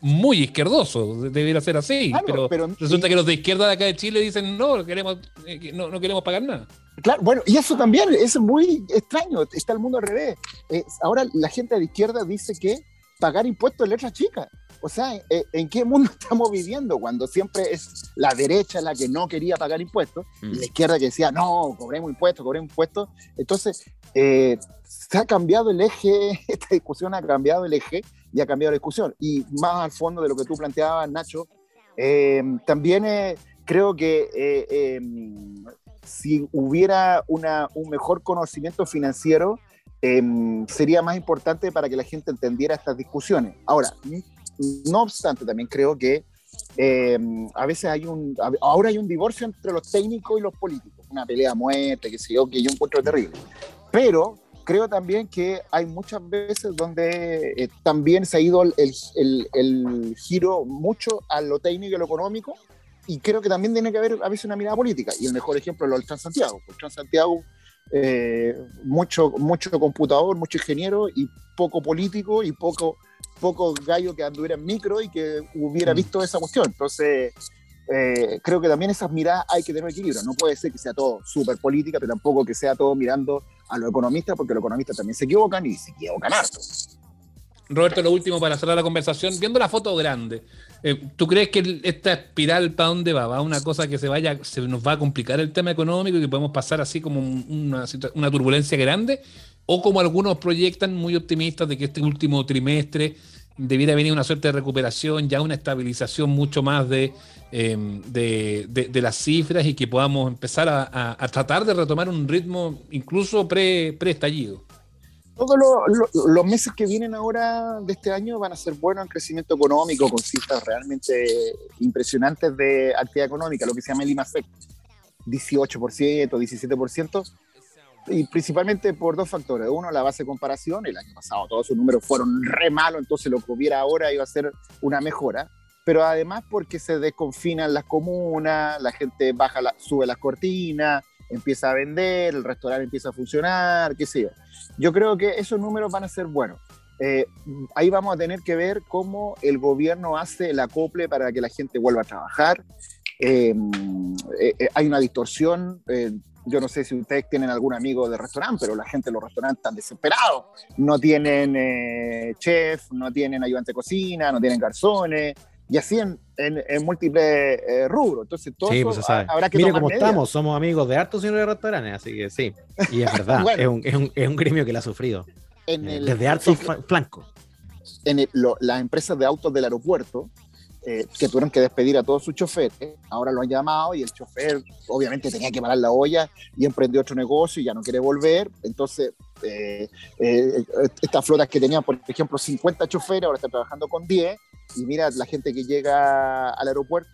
muy izquierdoso, debería ser así, pero, resulta que los de izquierda de acá de Chile dicen no, queremos, eh, no, no queremos pagar nada. Claro, bueno, y eso también es muy extraño, está el mundo al revés. Eh, ahora la gente de izquierda dice que pagar impuestos es letra chica. O sea, eh, ¿en qué mundo estamos viviendo cuando siempre es la derecha la que no quería pagar impuestos y la mm. izquierda que decía, no, cobremos impuestos, cobremos impuestos? Entonces, eh, se ha cambiado el eje, esta discusión ha cambiado el eje y ha cambiado la discusión. Y más al fondo de lo que tú planteabas, Nacho, también creo que em, si hubiera una, un mejor conocimiento financiero, em, sería más importante para que la gente entendiera estas discusiones. Ahora, no obstante, también creo que em, a veces hay un, ahora hay un divorcio entre los técnicos y los políticos, una pelea muerte, que sé yo, que yo encuentro terrible. Pero creo también que hay muchas veces donde eh, también se ha ido el, el, el, giro mucho a lo técnico y lo económico, y creo que también tiene que haber a veces una mirada política. Y el mejor ejemplo es lo del Transantiago. El Transantiago, eh, mucho, mucho computador, mucho ingeniero y poco político y poco, poco gallo que anduviera en micro y que hubiera mm. visto esa cuestión. Entonces, eh, creo que también esas miradas hay que tener equilibrio. No puede ser que sea todo súper política, pero tampoco que sea todo mirando a los economistas, porque los economistas también se equivocan y se equivocan harto. Roberto, lo último para cerrar la conversación, viendo la foto grande, eh, ¿tú crees que esta espiral para dónde va? ¿Va una cosa que se vaya, se nos va a complicar el tema económico y que podemos pasar así como una, una turbulencia grande? ¿O como algunos proyectan muy optimistas de que este último trimestre debiera venir una suerte de recuperación, ya una estabilización mucho más de, em, de, las cifras y que podamos empezar a, tratar de retomar un ritmo incluso pre-estallido? Pre todos los meses que vienen ahora de este año van a ser buenos en crecimiento económico, con cifras realmente impresionantes de actividad económica, lo que se llama el IMASEC, 18%, 17%, y principalmente por dos factores. Uno, la base de comparación, el año pasado todos sus números fueron re malos, entonces lo que hubiera ahora iba a ser una mejora, pero además porque se desconfinan las comunas, la gente baja sube las cortinas, empieza a vender, el restaurante empieza a funcionar, qué sé yo. Yo creo que esos números van a ser buenos. Eh, ahí vamos a tener que ver cómo el gobierno hace el acople para que la gente vuelva a trabajar. Eh, eh, hay una distorsión. Yo no sé si ustedes tienen algún amigo de restaurante, pero la gente de los restaurantes están desesperados. No tienen chef, no tienen ayudante de cocina, no tienen garzones, y así en, en, múltiples eh, rubros. Entonces, todo sí, pues habrá que Mire cómo estamos, somos amigos de hartos señores de restaurantes, así que sí. Y es verdad, es, un, es, un, es, un, gremio que la ha sufrido. En eh, el, desde hartos flancos. En las empresas de autos del aeropuerto, eh, que tuvieron que despedir a todos sus choferes, ahora lo han llamado y el chofer obviamente tenía que parar la olla y emprendió otro negocio y ya no quiere volver. Entonces, eh, estas flotas que tenían, por ejemplo, 50 choferes, ahora están trabajando con 10 y mira, la gente que llega al aeropuerto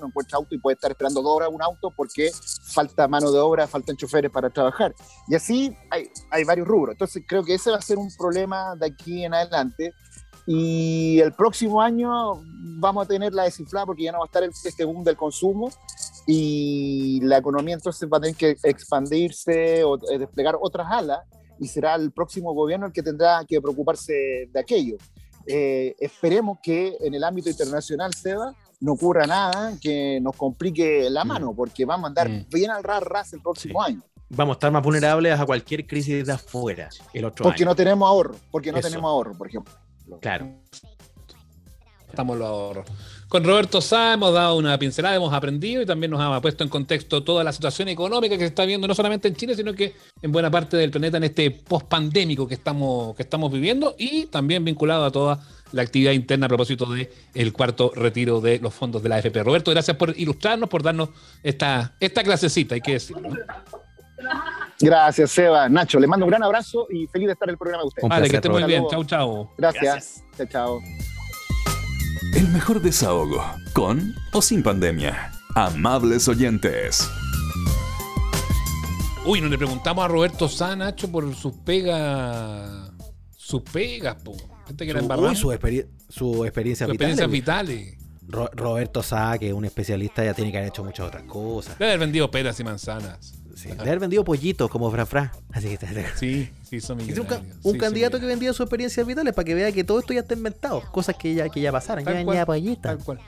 no encuentra auto y puede estar esperando dos horas un auto porque falta mano de obra, faltan choferes para trabajar. Y así hay, hay varios rubros. Entonces creo que ese va a ser un problema de aquí en adelante. Y el próximo año vamos a tener la desinflada porque ya no va a estar el, este boom del consumo y la economía entonces va a tener que expandirse o eh, desplegar otras alas y será el próximo gobierno el que tendrá que preocuparse de aquello. Eh, esperemos que en el ámbito internacional, Seba, no ocurra nada que nos complique la mm. mano, porque vamos a andar mm. bien al ras ras el próximo año. Vamos a estar más vulnerables a cualquier crisis de afuera el otro porque no tenemos ahorro, porque no tenemos ahorro, por ejemplo. Claro. Estamos los ahorros. Con Roberto Sá hemos dado una pincelada, hemos aprendido y también nos ha puesto en contexto toda la situación económica que se está viendo no solamente en Chile, sino que en buena parte del planeta en este post-pandémico que estamos, que estamos viviendo y también vinculado a toda la actividad interna a propósito del el cuarto retiro de los fondos de la AFP. Roberto, gracias por ilustrarnos, por darnos esta, esta clasecita, hay que decirlo. Gracias, Seba. Nacho, le mando un gran abrazo y feliz de estar en el programa de ustedes. Vale, que esté muy bien. Chau, chau. Gracias. Chao, chao. El mejor desahogo, con o sin pandemia. Amables oyentes. Uy, no le preguntamos a Roberto Sá, Nacho, por sus pegas. Sus pegas, po. Gente que su, uy, su, experiencia experiencias vitales. Roberto Sá, que es un especialista, ya tiene que haber hecho muchas otras cosas. Debe haber vendido peras y manzanas. Sí, debe haber vendido pollitos como Fra Fra. Así que Sí, sí, son un, un candidato que vendía sus experiencias vitales para que vea que todo esto ya está inventado. Cosas que ya, que ya pasaron. ya ya pollitas. Tal cual.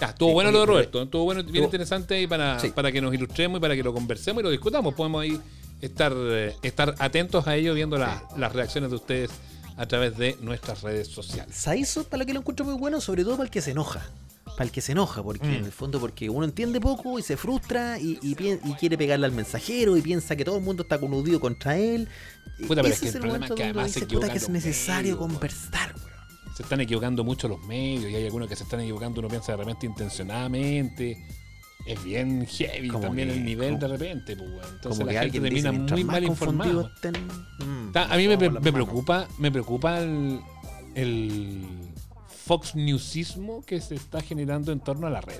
estuvo bueno lo de Roberto, estuvo bueno, bien interesante y para, para que nos ilustremos y para que lo conversemos y lo discutamos. Podemos ahí estar, eh, estar atentos a ello viendo las reacciones de ustedes a través de nuestras redes sociales. Saizo, para lo que lo encuentro muy bueno, sobre todo para el que se enoja. Para el que se enoja, porque mm. en el fondo, porque uno entiende poco y se frustra y, y, quiere pegarle al mensajero y piensa que todo el mundo está conudido contra él. Puta, pero es que el, problema es que además se que es necesario conversar, Se están equivocando mucho los medios y hay algunos que se están equivocando, uno piensa de repente intencionadamente es bien heavy también el nivel de repente, pues, Entonces la gente termina muy mal informada. Mm, a mí me, preocupa, me preocupa el, el Fox Newsismo que se está generando en torno a la red.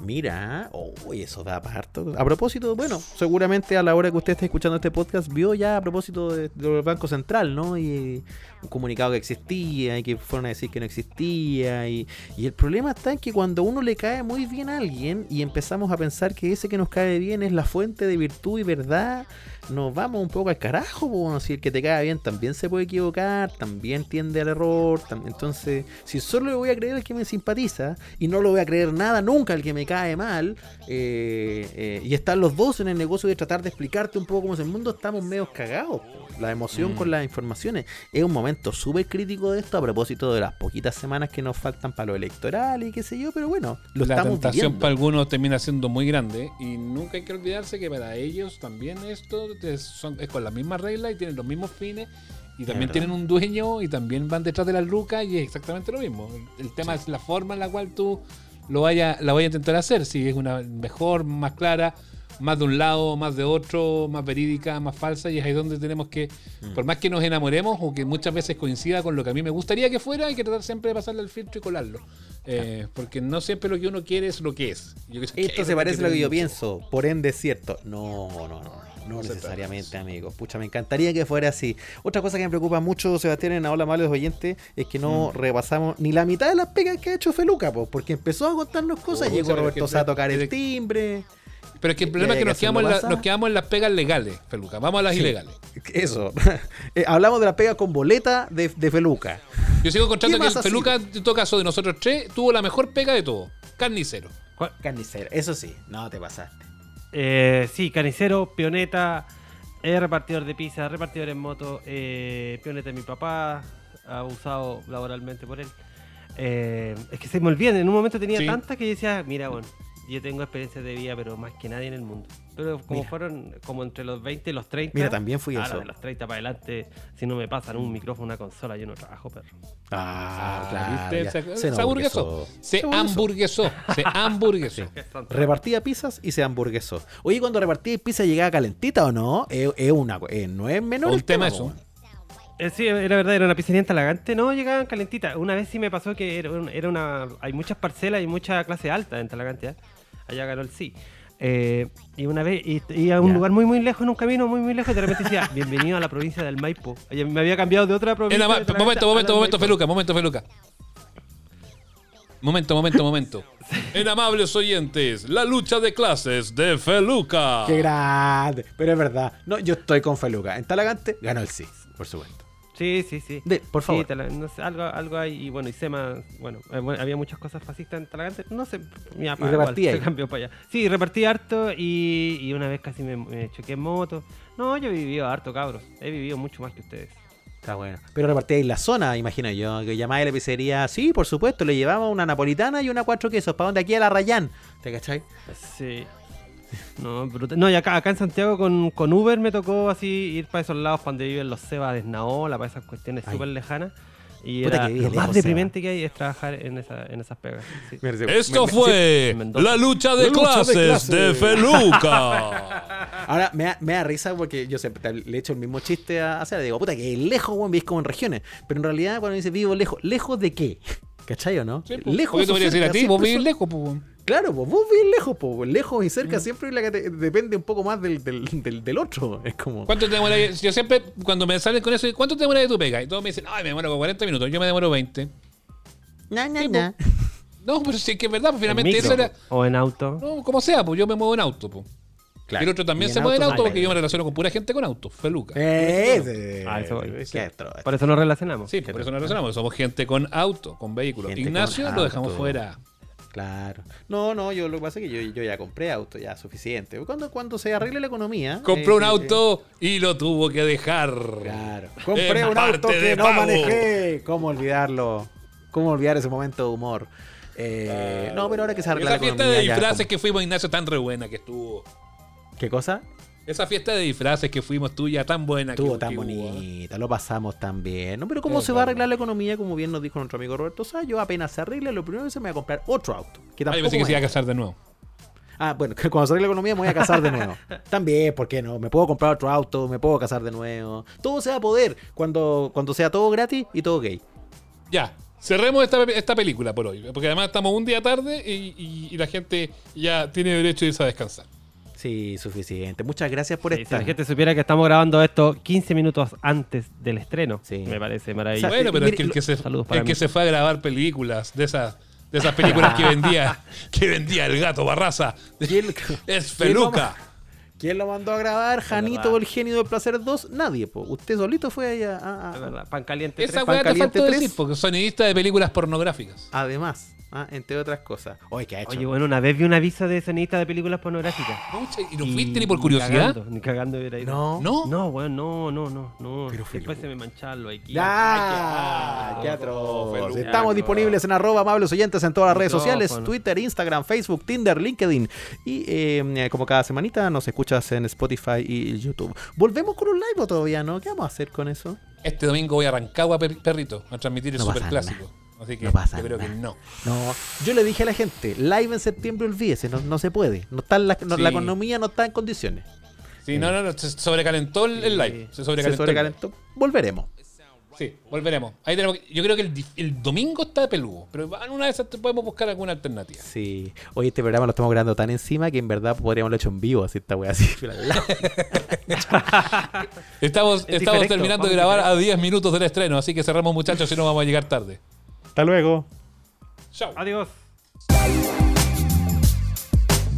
Mira, uy, eso da parto. A propósito, bueno, seguramente a la hora que usted esté escuchando este podcast, vio ya a propósito del Banco Central, ¿no? Y un comunicado que existía y que fueron a decir que no existía. Y, y, el problema está en que cuando uno le cae muy bien a alguien y empezamos a pensar que ese que nos cae bien es la fuente de virtud y verdad, nos vamos un poco al carajo, bueno, si el que te cae bien también se puede equivocar, también tiende al error, entonces si solo le voy a creer al que me simpatiza y no lo voy a creer nada nunca al que me cae mal, eh, eh, y están los dos en el negocio de tratar de explicarte un poco cómo es el mundo, estamos medio cagados. La emoción con mm. las informaciones es un momento súper crítico de esto a propósito de las poquitas semanas que nos faltan para lo electoral y qué sé yo, pero bueno, lo la tentación para algunos termina siendo muy grande y nunca hay que olvidarse que para ellos también esto es, con la misma regla y tienen los mismos fines y también tienen un dueño y también van detrás de la luca y es exactamente lo mismo. El, tema es la forma en la cual tú lo vaya, la vayas a intentar hacer, si es una mejor, más clara, más de un lado, más de otro, más verídica, más falsa, y es ahí donde tenemos que, mm. por más que nos enamoremos o que muchas veces coincida con lo que a mí me gustaría que fuera, hay que tratar siempre de pasarle el filtro y colarlo. Eh, porque no siempre lo que uno quiere es lo que es. Esto se parece a lo que yo pienso, por ende es cierto. No, no, no. No necesariamente, amigos. Pucha, me encantaría que fuera así. Otra cosa que me preocupa mucho, Sebastián, en Hola Malos Oyentes, es que no mm. repasamos ni la mitad de las pegas que ha hecho Feluca, porque empezó a contarnos cosas. llegó Roberto a tocar el timbre. Pero es que el problema es que nos quedamos, en nos quedamos, en las pegas legales, Feluca. Vamos a las ilegales. Eso. Eh, hablamos de la pega con boleta de, Feluca. Yo sigo contando que Feluca, en todo caso de nosotros tres, tuvo la mejor pega de todo. Carnicero. Carnicero, eso sí. No te pasaste. Eh, sí, carnicero, pioneta, repartidor de pizza, repartidor en moto, eh, pioneta de mi papá, abusado laboralmente por él. Eh, es que se me olvida, en un momento tenía tantas que yo decía, mira, bueno, yo tengo experiencia de vida, pero más que nadie en el mundo. Pero como fueron como entre los 20 y los 30. Mira, también fui eso. de los 30 para adelante, si no me pasan un micrófono, una consola, yo no trabajo, perro. Ah, ah claro. Se, se, se, hamburguesó. Se hamburguesó. Se hamburguesó. Repartía pizzas y se hamburguesó. Oye, cuando repartía pizza llegaba calentita o no, es, una, eh, no es menor. Un tema eso. Eh, sí, era verdad, era una pizzería en Talagante. No, llegaban calentitas. Una vez sí me pasó que era, era una. Hay muchas parcelas y mucha clase alta en Talagante. ¿eh? Allá ganó el sí. Eh, y una vez, y, a un lugar muy, muy lejos, en un camino muy, muy lejos, de repente decía, bienvenido a la provincia del Maipo. Me había cambiado de otra provincia. momento, momento, momento, Feluca, momento, Feluca. Momento, momento, momento. En amables oyentes, la lucha de clases de Feluca. Qué grande. Pero es verdad. No, yo estoy con Feluca. En Talagante ganó el sí, por supuesto. Sí, sí, sí. por favor. algo, algo hay, y bueno, y Sema, bueno, eh, había muchas cosas fascistas en Talagante, no sé, mi papá y repartí se cambió para allá. Sí, repartí harto y, y una vez casi me, choqué en moto. No, yo he vivido harto, cabros, he vivido mucho más que ustedes. Está bueno. Pero repartí en la zona, imagino yo, que llamáis a la pizzería, sí, por supuesto, le llevamos una napolitana y una cuatro quesos, ¿para dónde? Aquí a la Rayán, ¿te cachai? Sí. No, no, y acá, acá en Santiago con, con, Uber me tocó así ir para esos lados cuando viven los Cebas de Snaola, para esas cuestiones súper lejanas. Y lo más deprimente que hay es trabajar en, esa, en esas pegas. Esto fue la lucha de, clases, de, Feluca. Ahora me da, me da, risa porque yo siempre le echo el mismo chiste a hacer. Digo, puta, que lejos, weón, vivís como en regiones. Pero en realidad, cuando dice vivo lejos, ¿lejos de qué? ¿Cachai o no? Sí, pues. lejos. ¿Por qué decir a ti? Vos vivís lejos, pues. Claro, pues vos vivís lejos, pues. Lejos y cerca mm. siempre la que depende un poco más del, del, del, otro. Es como. ¿Cuánto te demoras? Yo siempre, cuando me salen con eso, ¿cuánto te demoras de tu pega? Y todos me dicen, ay, me demoro 40 minutos. Yo me demoro 20. No, no, no. No, pero sí que es verdad, pues finalmente eso era. O en auto. No, como sea, pues yo me muevo en auto, pues. Y el otro también se mueve en auto porque yo me relaciono con pura gente con auto, feluca. Eh, ah, Por eso nos relacionamos. Sí, por eso nos relacionamos. Somos gente con auto, con vehículos. Ignacio lo dejamos fuera. Claro. No, no, yo lo que pasa es que yo, ya compré auto, ya suficiente. Cuando, cuando se arregle la economía. Compró un eh, auto y lo tuvo que dejar. Claro. Compré un auto que no manejé. ¿Cómo olvidarlo? ¿Cómo olvidar ese momento de humor? Eh, no, pero ahora que se arregla la economía. Esa fiesta de disfraces que fuimos, Ignacio, tan re buena que estuvo. ¿Qué cosa? Esa fiesta de disfraces que fuimos tuya tan buena. Estuvo tan bonita, lo pasamos tan bien. ¿no? Pero ¿cómo se va a arreglar la economía? Como bien nos dijo nuestro amigo Roberto Sá, yo apenas se arregle, lo primero que se me va a comprar otro auto. Que tampoco pensé que se iba a casar de nuevo. Ah, bueno, que cuando se arregle la economía me voy a casar de nuevo. También, ¿por qué no? Me puedo comprar otro auto, me puedo casar de nuevo. Todo se va a poder cuando, cuando sea todo gratis y todo gay. Ya, cerremos esta, esta película por hoy. Porque además estamos un día tarde y, y la gente ya tiene derecho a irse a descansar. Sí, suficiente. Muchas gracias por estar. Si la gente supiera que estamos grabando esto 15 minutos antes del estreno, sí. me parece maravilloso. bueno, pero es que el, que se, el que se fue a grabar películas de esas de esas películas que vendía que vendía el gato Barraza es Feluca. ¿Quién lo mandó a grabar? ¿Janito o el genio del placer 2? Nadie, po. Usted solito fue allá. A, Pan Caliente 3. Esa weá te faltó 3. decir, porque sonidista de películas pornográficas. Además. ¿ah? entre otras cosas. Oye, ¿qué ha hecho? Oye, bueno, una vez vi una aviso de sonista de películas pornográficas. ¿Y no fuiste ni por curiosidad? Ni cagando, ni cagando No. ¿No? No, bueno, no, no, no. no. Pero Después se me mancharon los equipos. ¡Ya! ¡Qué atroz! Estamos disponibles en arroba amables oyentes en todas las redes sociales. Twitter, Instagram, Facebook, Tinder, LinkedIn. Y eh, como cada semanita nos escuchas en Spotify y YouTube. Volvemos con un live todavía, ¿no? ¿Qué vamos a hacer con eso? Este domingo voy a Rancagua, perrito, a transmitir el super clásico. Así que no pasa yo creo que no. No, yo le dije a la gente, live en septiembre olvídese, no, no se puede. No está la, economía no está en condiciones. Sí, no, no, no, se sobrecalentó el, live. Se sobrecalentó. Volveremos. Sí, volveremos. Ahí tenemos, yo creo que el, el domingo está de peludo, pero en una de esas podemos buscar alguna alternativa. Sí. Hoy este programa lo estamos grabando tan encima que en verdad podríamos haberlo hecho en vivo, así esta wea así. estamos estamos terminando de grabar a 10 minutos del estreno, así que cerramos muchachos si no vamos a llegar tarde. Hasta luego. Chao. Adiós.